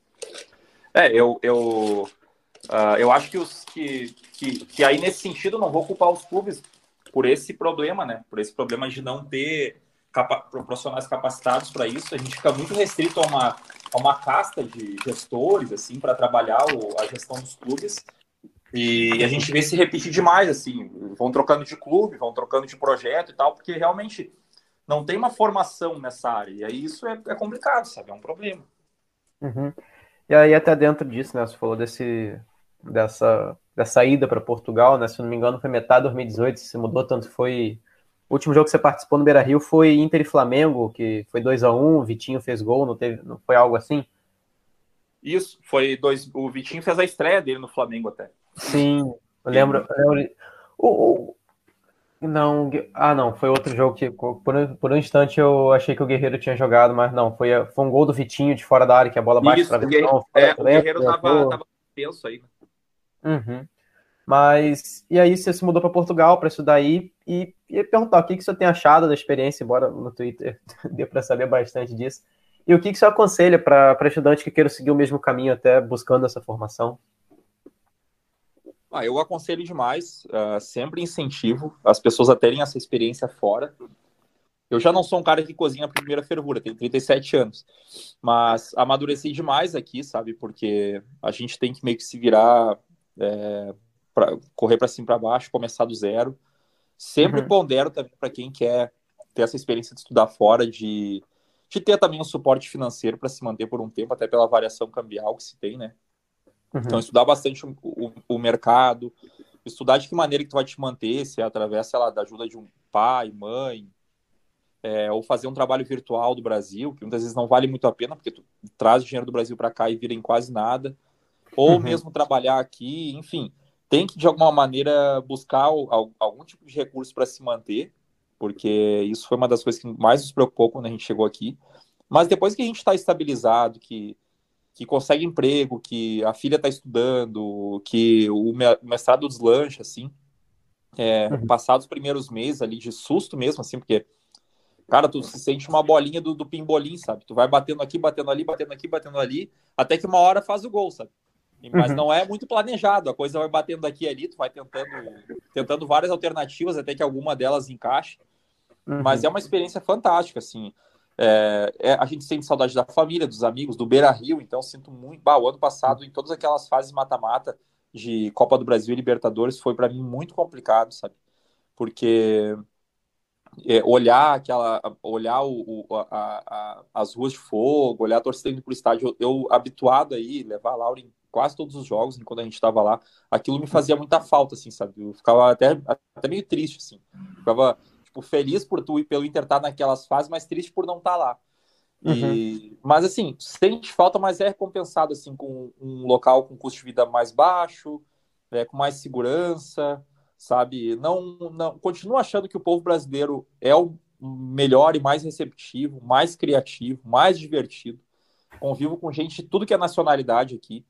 É, eu, eu, uh, eu acho que, os, que, que, que aí nesse sentido não vou culpar os clubes por esse problema, né? Por esse problema de não ter capa profissionais capacitados para isso. A gente fica muito restrito a uma, a uma casta de gestores, assim, para trabalhar o, a gestão dos clubes. E a gente vê se repetir demais, assim, vão trocando de clube, vão trocando de projeto e tal, porque realmente não tem uma formação nessa área. E aí isso é, é complicado, sabe? É um problema. Uhum. E aí até dentro disso, né? Você falou desse, dessa, dessa ida para Portugal, né? Se não me engano, foi metade de 2018, se mudou tanto foi o último jogo que você participou no Beira Rio foi Inter e Flamengo, que foi 2 a 1 o Vitinho fez gol, não, teve, não foi algo assim? Isso, foi dois. O Vitinho fez a estreia dele no Flamengo até. Sim, eu lembro. Eu lembro o, o, não, ah, não, foi outro jogo que por, por um instante eu achei que o Guerreiro tinha jogado, mas não, foi, foi um gol do Vitinho de fora da área, que a bola bate para o Guerreiro, é, o Guerreiro tava, tava tenso aí. Uhum. Mas, e aí você se mudou para Portugal para estudar aí, e ia perguntar o que, que você tem achado da experiência, embora no Twitter dê para saber bastante disso, e o que, que você aconselha para estudante que queira seguir o mesmo caminho até buscando essa formação? Ah, eu aconselho demais, uh, sempre incentivo as pessoas a terem essa experiência fora. Eu já não sou um cara que cozinha a primeira fervura, tenho 37 anos, mas amadureci demais aqui, sabe? Porque a gente tem que meio que se virar é, pra, correr para cima para baixo, começar do zero. Sempre uhum. pondero também para quem quer ter essa experiência de estudar fora, de, de ter também um suporte financeiro para se manter por um tempo, até pela variação cambial que se tem, né? Uhum. Então, estudar bastante o, o, o, mercado, estudar de que maneira que tu vai te manter, se é através, sei lá, da ajuda de um pai, mãe, é, ou fazer um trabalho virtual do Brasil, que muitas vezes não vale muito a pena, porque tu traz dinheiro do Brasil para cá e vira em quase nada, ou uhum. mesmo trabalhar aqui, enfim tem que, de alguma maneira, buscar algum tipo de recurso para se manter, porque isso foi uma das coisas que mais nos preocupou quando a gente chegou aqui. Mas depois que a gente está estabilizado, que, que consegue emprego, que a filha está estudando, que o mestrado deslancha, assim, é, uhum. passados os primeiros meses ali de susto mesmo, assim, porque, cara, tu se sente uma bolinha do, do pimbolim, sabe? Tu vai batendo aqui, batendo ali, batendo aqui, batendo ali, até que uma hora faz o gol, sabe? Mas uhum. não é muito planejado, a coisa vai batendo aqui e ali, tu vai tentando, tentando várias alternativas até que alguma delas encaixe. Uhum. Mas é uma experiência fantástica, assim. É, é, a gente sente saudade da família, dos amigos, do Beira Rio, então sinto muito. Bah, o ano passado, em todas aquelas fases mata-mata de Copa do Brasil e Libertadores, foi para mim muito complicado, sabe? Porque é, olhar aquela, olhar o, o a, a, as ruas de fogo, olhar a torcida indo pro estádio, eu, eu habituado aí, levar a Laura em quase todos os jogos, enquanto a gente estava lá, aquilo me fazia muita falta, assim, sabe? Eu ficava até, até meio triste, assim. ficava, tipo, feliz por tu e pelo Inter estar tá naquelas fases, mas triste por não estar tá lá. E, uhum. Mas, assim, sente falta, mas é recompensado, assim, com um local com custo de vida mais baixo, é, com mais segurança, sabe? Não, não, continuo achando que o povo brasileiro é o melhor e mais receptivo, mais criativo, mais divertido. Convivo com gente de tudo que é nacionalidade aqui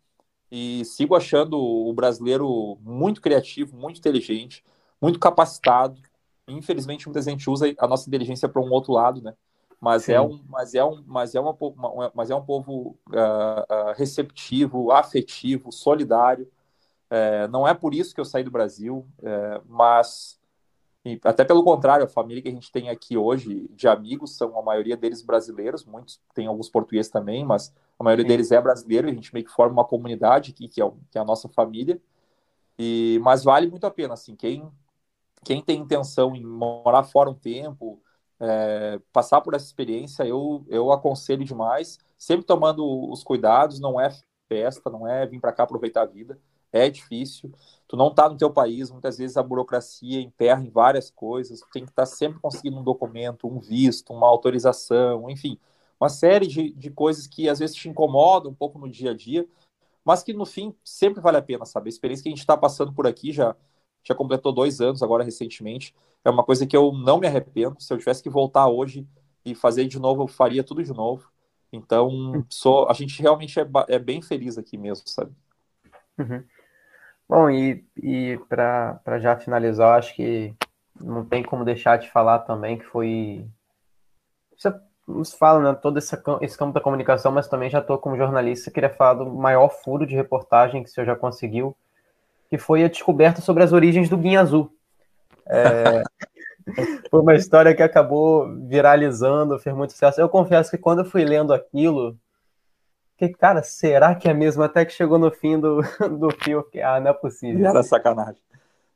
e sigo achando o brasileiro muito criativo, muito inteligente, muito capacitado. Infelizmente, muita gente usa a nossa inteligência para um outro lado, né? Mas é um, mas é um, mas é uma, uma mas é um povo uh, uh, receptivo, afetivo, solidário. É, não é por isso que eu saí do Brasil, é, mas até pelo contrário, a família que a gente tem aqui hoje de amigos são a maioria deles brasileiros, muitos tem alguns portugueses também, mas a maioria Sim. deles é brasileiro e a gente meio que forma uma comunidade aqui, que é, que é a nossa família. E, mas vale muito a pena, assim, quem, quem tem intenção em morar fora um tempo, é, passar por essa experiência, eu, eu aconselho demais, sempre tomando os cuidados, não é festa, não é vir para cá aproveitar a vida, é difícil. Tu não está no teu país, muitas vezes a burocracia emperra em várias coisas. Tu tem que estar tá sempre conseguindo um documento, um visto, uma autorização, enfim, uma série de, de coisas que às vezes te incomodam um pouco no dia a dia, mas que no fim sempre vale a pena, sabe? A experiência que a gente está passando por aqui já já completou dois anos agora recentemente. É uma coisa que eu não me arrependo. Se eu tivesse que voltar hoje e fazer de novo, eu faria tudo de novo. Então, sou, a gente realmente é, é bem feliz aqui mesmo, sabe? Uhum. Bom, e, e para já finalizar, acho que não tem como deixar de falar também que foi. Você fala, né? Todo esse, esse campo da comunicação, mas também já estou como jornalista, queria falar do maior furo de reportagem que o senhor já conseguiu, que foi a descoberta sobre as origens do Guinha Azul. É, foi uma história que acabou viralizando, fez muito sucesso. Eu confesso que quando eu fui lendo aquilo, que, cara, será que é mesmo? Até que chegou no fim do, do filme, que, ah, não é possível. Era sacanagem.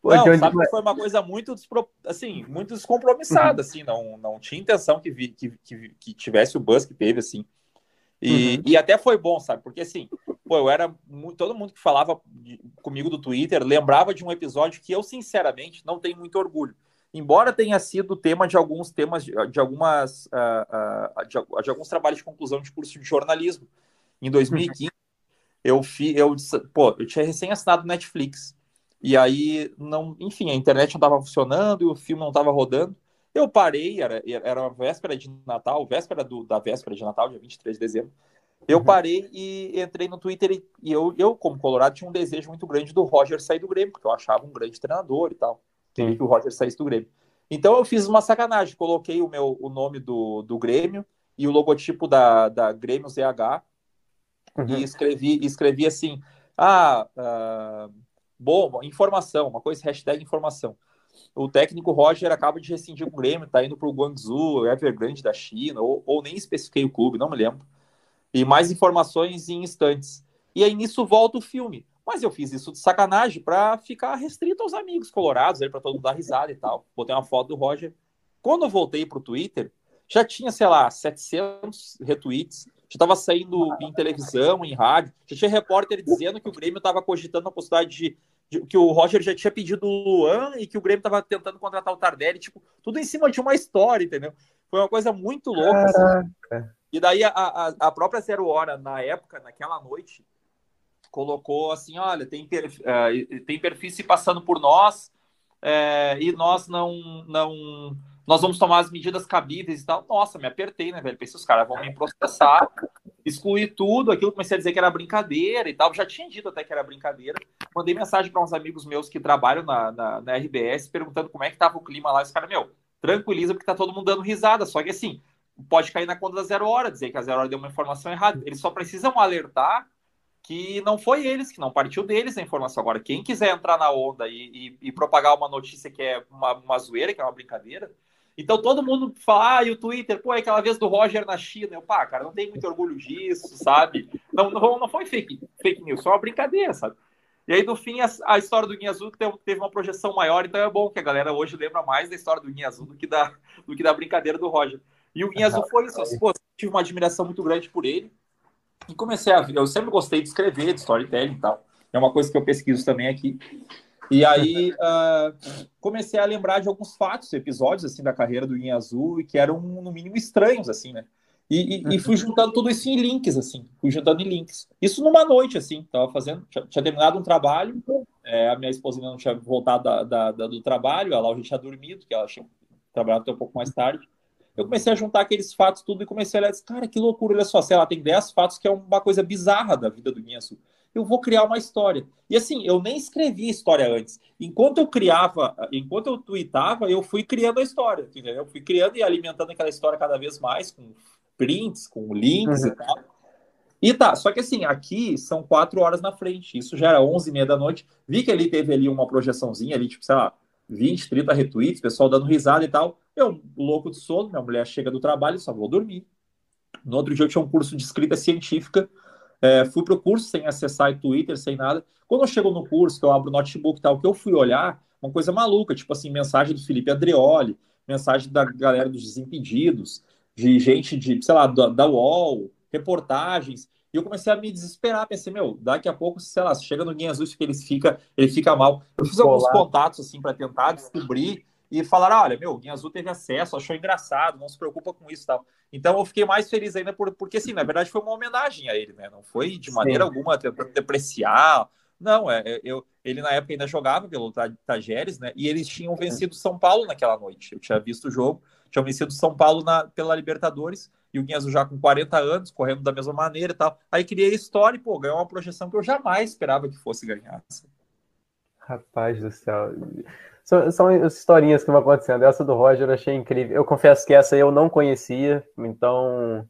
Pô, não, sabe que foi uma coisa muito, assim, muito descompromissada, uhum. assim, não, não tinha intenção que, vi, que, que, que tivesse o buzz que teve, assim. E, uhum. e até foi bom, sabe? Porque, assim, pô, eu era. Muito, todo mundo que falava comigo do Twitter lembrava de um episódio que eu, sinceramente, não tenho muito orgulho. embora tenha sido tema de alguns temas, de, algumas, uh, uh, de, de, alguns trabalhos de conclusão de curso de jornalismo. Em 2015, eu, fi, eu, pô, eu tinha recém assinado Netflix. E aí, não, enfim, a internet não estava funcionando e o filme não estava rodando. Eu parei, era, era véspera de Natal, véspera do, da véspera de Natal, dia 23 de dezembro. Eu uhum. parei e entrei no Twitter e, e, eu, eu, como Colorado, tinha um desejo muito grande do Roger sair do Grêmio, porque eu achava um grande treinador e tal. Queria que o Roger saísse do Grêmio. Então eu fiz uma sacanagem, coloquei o meu o nome do, do Grêmio e o logotipo da, da Grêmio ZH uhum. e escrevi, escrevi assim: ah, uh, bom, informação, uma coisa, hashtag informação. O técnico Roger acaba de rescindir com o Grêmio, tá indo para o Guangzhou, Evergrande da China, ou, ou nem especifiquei o clube, não me lembro. E mais informações em instantes. E aí nisso volta o filme. Mas eu fiz isso de sacanagem para ficar restrito aos amigos colorados, para todo mundo dar risada e tal. Botei uma foto do Roger. Quando eu voltei pro Twitter, já tinha, sei lá, 700 retweets. Já estava saindo em televisão, em rádio. Já tinha repórter dizendo que o Grêmio estava cogitando a possibilidade de, de, que o Roger já tinha pedido o Luan e que o Grêmio estava tentando contratar o Tardelli. Tipo, tudo em cima de uma história, entendeu? Foi uma coisa muito louca. Assim. E daí a, a, a própria Zero Hora, na época, naquela noite, colocou assim: olha, tem, uh, tem perfis se passando por nós é, e nós não, não. Nós vamos tomar as medidas cabíveis e tal. Nossa, me apertei, né, velho? Pensei, os caras vão me processar, excluir tudo. Aquilo comecei a dizer que era brincadeira e tal. Já tinha dito até que era brincadeira. Mandei mensagem para uns amigos meus que trabalham na, na, na RBS, perguntando como é que tava o clima lá. Os caras, meu, tranquiliza, porque tá todo mundo dando risada. Só que assim, pode cair na conta da zero hora, dizer que a zero hora deu uma informação errada. Eles só precisam alertar que não foi eles, que não partiu deles a informação. Agora, quem quiser entrar na onda e, e, e propagar uma notícia que é uma, uma zoeira, que é uma brincadeira, então todo mundo fala, ah, e o Twitter, pô, é aquela vez do Roger na China. Eu, pá, cara, não tem muito orgulho disso, sabe? Não, não, não foi fake, fake news, foi uma brincadeira, sabe? E aí, no fim, a, a história do Guinha Azul teve uma projeção maior, então é bom que a galera hoje lembra mais da história do Guinha Azul do que da, do que da brincadeira do Roger. E o Guinha Azul foi isso. Pô, tive uma admiração muito grande por ele. E comecei a ver. Eu sempre gostei de escrever, de storytelling e tal. É uma coisa que eu pesquiso também aqui. E aí uh, comecei a lembrar de alguns fatos, episódios assim da carreira do Guinha Azul e que eram no mínimo estranhos assim, né? E, e, e, fui juntando tudo isso em links assim, fui juntando em links. Isso numa noite assim, tava fazendo, tinha, tinha terminado um trabalho, é, a minha esposa ainda não tinha voltado da, da, da, do trabalho, ela já tinha dormido, que ela tinha trabalhado até um pouco mais tarde eu comecei a juntar aqueles fatos tudo e comecei a olhar, cara, que loucura, olha só, sei lá, tem 10 fatos que é uma coisa bizarra da vida do Guinso. Eu vou criar uma história. E assim, eu nem escrevi história antes. Enquanto eu criava, enquanto eu tweetava, eu fui criando a história, entendeu? Eu fui criando e alimentando aquela história cada vez mais, com prints, com links uhum. e tal. E tá, só que assim, aqui são quatro horas na frente, isso já era onze e meia da noite. Vi que ele teve ali uma projeçãozinha ali, tipo, sei lá, 20, 30 retweets, pessoal dando risada e tal. Eu, louco de sono, minha mulher chega do trabalho, só vou dormir. No outro dia eu tinha um curso de escrita científica, é, fui pro curso sem acessar o Twitter, sem nada. Quando eu chego no curso, que eu abro o notebook e tal, que eu fui olhar, uma coisa maluca, tipo assim, mensagem do Felipe Andreoli, mensagem da galera dos Desimpedidos, de gente de, sei lá, da, da UOL, reportagens. E eu comecei a me desesperar, pensei, meu, daqui a pouco, sei lá, chega no Guinha Azul que ele fica, ele fica mal. Eu fiz alguns contatos assim para tentar descobrir e falaram: olha, meu, Guinha Azul teve acesso, achou engraçado, não se preocupa com isso e tal. Então eu fiquei mais feliz ainda por, porque, assim, na verdade foi uma homenagem a ele, né? Não foi de maneira Sim. alguma tentando depreciar. Não, é, é, eu, ele na época ainda jogava pelo Tajeres, né? E eles tinham vencido São Paulo naquela noite. Eu tinha visto o jogo, tinham vencido São Paulo na, pela Libertadores e o Guinhas já com 40 anos, correndo da mesma maneira e tal. Aí criei a história e, pô, ganhou uma projeção que eu jamais esperava que fosse ganhar. Rapaz do céu. São, são historinhas que vão acontecendo. Essa do Roger eu achei incrível. Eu confesso que essa eu não conhecia, então.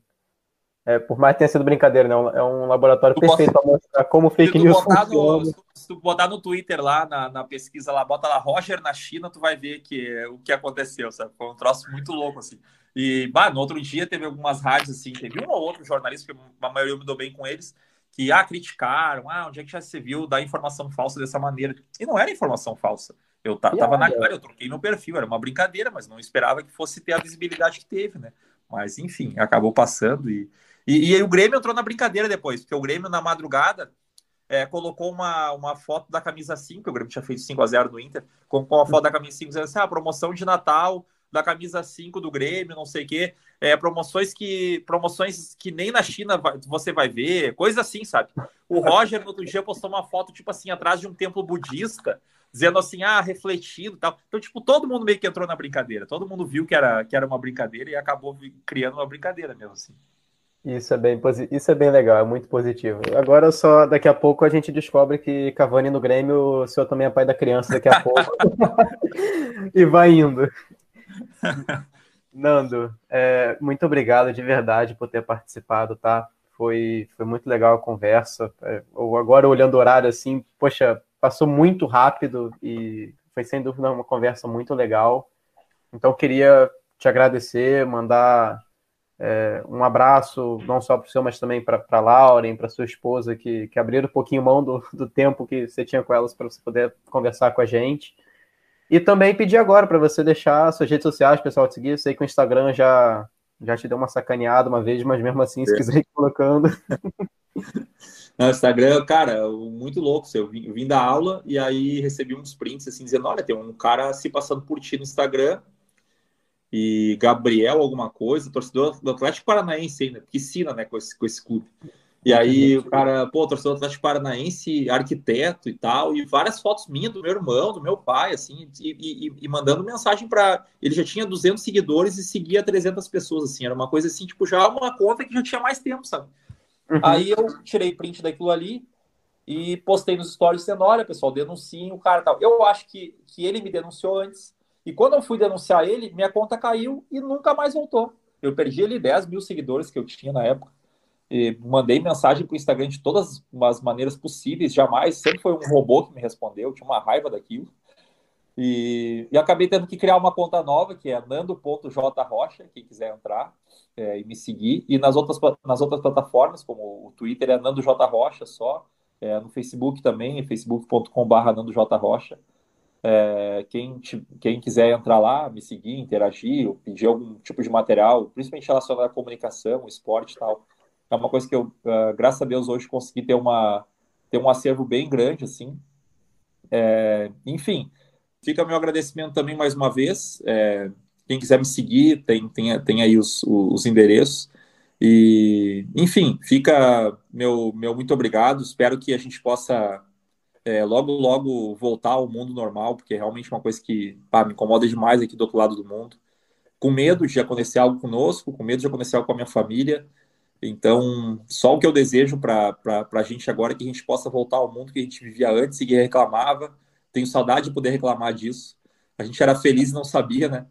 É, por mais que tenha sido brincadeira, né? É um laboratório tu perfeito para mostrar como fake news funciona. No, se tu botar no Twitter lá, na, na, pesquisa lá, bota lá Roger na China, tu vai ver que, o que aconteceu, sabe? Foi um troço muito louco, assim. E, bah, no outro dia teve algumas rádios, assim, teve um ou outro jornalista, que a maioria me dou bem com eles, que, ah, criticaram, ah, onde é que já se viu dar informação falsa dessa maneira? E não era informação falsa. Eu tava na cara, eu troquei meu perfil, era uma brincadeira, mas não esperava que fosse ter a visibilidade que teve, né? Mas, enfim, acabou passando e... E, e aí o Grêmio entrou na brincadeira depois, porque o Grêmio, na madrugada, é, colocou uma, uma foto da camisa 5, o Grêmio tinha feito 5 a 0 no Inter, colocou a foto da camisa 5, dizendo assim, ah, promoção de Natal da camisa 5 do Grêmio, não sei o quê. É, promoções que promoções que nem na China vai, você vai ver, coisa assim, sabe? O Roger no outro dia postou uma foto, tipo assim, atrás de um templo budista, dizendo assim, ah, refletindo tal. Então, tipo, todo mundo meio que entrou na brincadeira. Todo mundo viu que era, que era uma brincadeira e acabou criando uma brincadeira mesmo, assim. Isso é bem isso é bem legal, é muito positivo. Agora só daqui a pouco a gente descobre que Cavani no Grêmio, o senhor também é pai da criança daqui a pouco. e vai indo. Nando, é, muito obrigado de verdade por ter participado, tá? Foi, foi muito legal a conversa. É, agora olhando o horário assim, poxa, passou muito rápido e foi sem dúvida uma conversa muito legal. Então queria te agradecer, mandar é, um abraço, não só para o seu, mas também para a Lauren, para sua esposa, que, que abriram um pouquinho mão do, do tempo que você tinha com elas para você poder conversar com a gente. E também pedir agora para você deixar suas redes sociais, pessoal, te seguir. Eu sei que o Instagram já, já te deu uma sacaneada uma vez, mas mesmo assim, se é. quiser ir colocando. No Instagram, cara, muito louco. Eu vim, eu vim da aula e aí recebi uns prints assim, dizendo: olha, tem um cara se passando por ti no Instagram e Gabriel alguma coisa, torcedor do Atlético Paranaense ainda, piscina, né, com esse, com esse clube. E aí o cara, pô, torcedor do Atlético Paranaense, arquiteto e tal, e várias fotos minhas do meu irmão, do meu pai, assim, e, e, e mandando mensagem para ele já tinha 200 seguidores e seguia 300 pessoas, assim, era uma coisa assim, tipo, já uma conta que já tinha mais tempo, sabe? Uhum. Aí eu tirei print daquilo ali e postei nos stories dizendo, olha, pessoal, denunciem o cara tal. Eu acho que, que ele me denunciou antes, e quando eu fui denunciar ele, minha conta caiu e nunca mais voltou. Eu perdi ali 10 mil seguidores que eu tinha na época. E mandei mensagem para o Instagram de todas as maneiras possíveis, jamais. Sempre foi um robô que me respondeu, tinha uma raiva daquilo. E, e acabei tendo que criar uma conta nova, que é nando.jrocha, quem quiser entrar é, e me seguir. E nas outras, nas outras plataformas, como o Twitter é Nando J. Rocha só, é, no Facebook também, facebook.com.br Nando J. Rocha. É, quem, quem quiser entrar lá, me seguir, interagir, pedir algum tipo de material, principalmente relacionado à comunicação, esporte e tal, é uma coisa que eu, uh, graças a Deus, hoje consegui ter, uma, ter um acervo bem grande, assim. É, enfim, fica meu agradecimento também mais uma vez. É, quem quiser me seguir, tem, tem, tem aí os, os endereços. E, enfim, fica meu, meu muito obrigado. Espero que a gente possa é, logo, logo voltar ao mundo normal, porque é realmente uma coisa que pá, me incomoda demais aqui do outro lado do mundo. Com medo de acontecer algo conosco, com medo de acontecer algo com a minha família. Então, só o que eu desejo para a gente agora é que a gente possa voltar ao mundo que a gente vivia antes e que reclamava. Tenho saudade de poder reclamar disso. A gente era feliz e não sabia, né?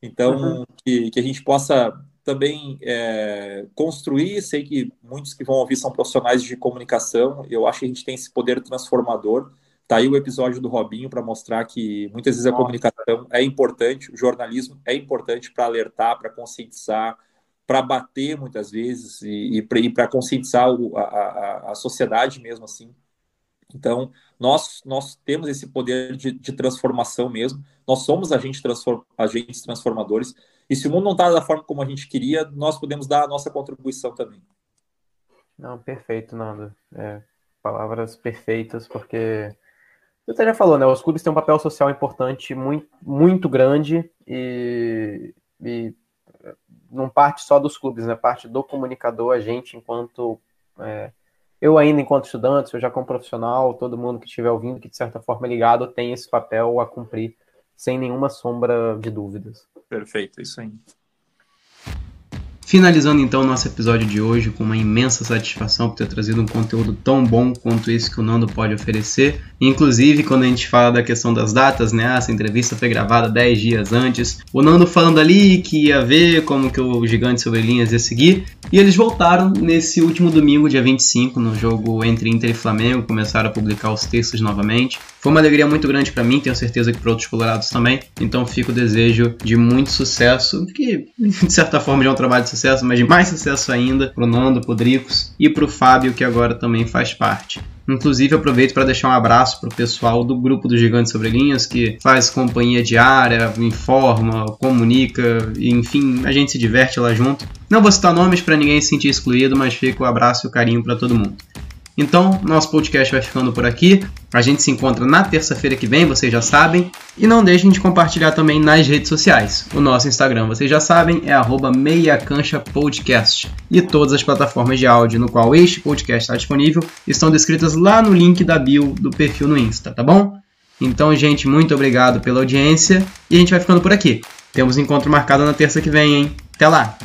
Então, uhum. que, que a gente possa também é, construir. Sei que muitos que vão ouvir são profissionais de comunicação. Eu acho que a gente tem esse poder transformador. Tá aí o episódio do Robinho para mostrar que muitas vezes a comunicação é importante, o jornalismo é importante para alertar, para conscientizar, para bater muitas vezes e, e para conscientizar a, a, a, sociedade mesmo assim. Então, nós, nós temos esse poder de, de transformação mesmo, nós somos agentes, transform, agentes transformadores e se o mundo não está da forma como a gente queria, nós podemos dar a nossa contribuição também. Não, perfeito, Nando. É, palavras perfeitas, porque você já falou, né? Os clubes têm um papel social importante, muito, muito grande, e, e não parte só dos clubes, né? Parte do comunicador, a gente, enquanto. É, eu ainda, enquanto estudante, eu já como profissional, todo mundo que estiver ouvindo, que de certa forma é ligado, tem esse papel a cumprir, sem nenhuma sombra de dúvidas. Perfeito, isso aí. Finalizando então o nosso episódio de hoje com uma imensa satisfação por ter trazido um conteúdo tão bom quanto esse que o Nando pode oferecer. Inclusive, quando a gente fala da questão das datas, né? Essa entrevista foi gravada 10 dias antes. O Nando falando ali que ia ver como que o Gigante Sobre Linhas ia seguir. E eles voltaram nesse último domingo, dia 25, no jogo entre Inter e Flamengo, começaram a publicar os textos novamente. Foi uma alegria muito grande para mim, tenho certeza que para outros colorados também. Então fica o desejo de muito sucesso, que de certa forma já é um trabalho de sucesso, mas de mais sucesso ainda pro Nando, pro Dricos e pro Fábio, que agora também faz parte. Inclusive, aproveito para deixar um abraço para o pessoal do grupo do Gigante Sobre Linhas, que faz companhia diária, informa, comunica, enfim, a gente se diverte lá junto. Não vou citar nomes para ninguém se sentir excluído, mas fica o abraço e o carinho para todo mundo. Então, nosso podcast vai ficando por aqui. A gente se encontra na terça-feira que vem, vocês já sabem. E não deixem de compartilhar também nas redes sociais. O nosso Instagram, vocês já sabem, é meiacanchapodcast. E todas as plataformas de áudio no qual este podcast está disponível estão descritas lá no link da bio do perfil no Insta, tá bom? Então, gente, muito obrigado pela audiência e a gente vai ficando por aqui. Temos encontro marcado na terça que vem, hein? Até lá!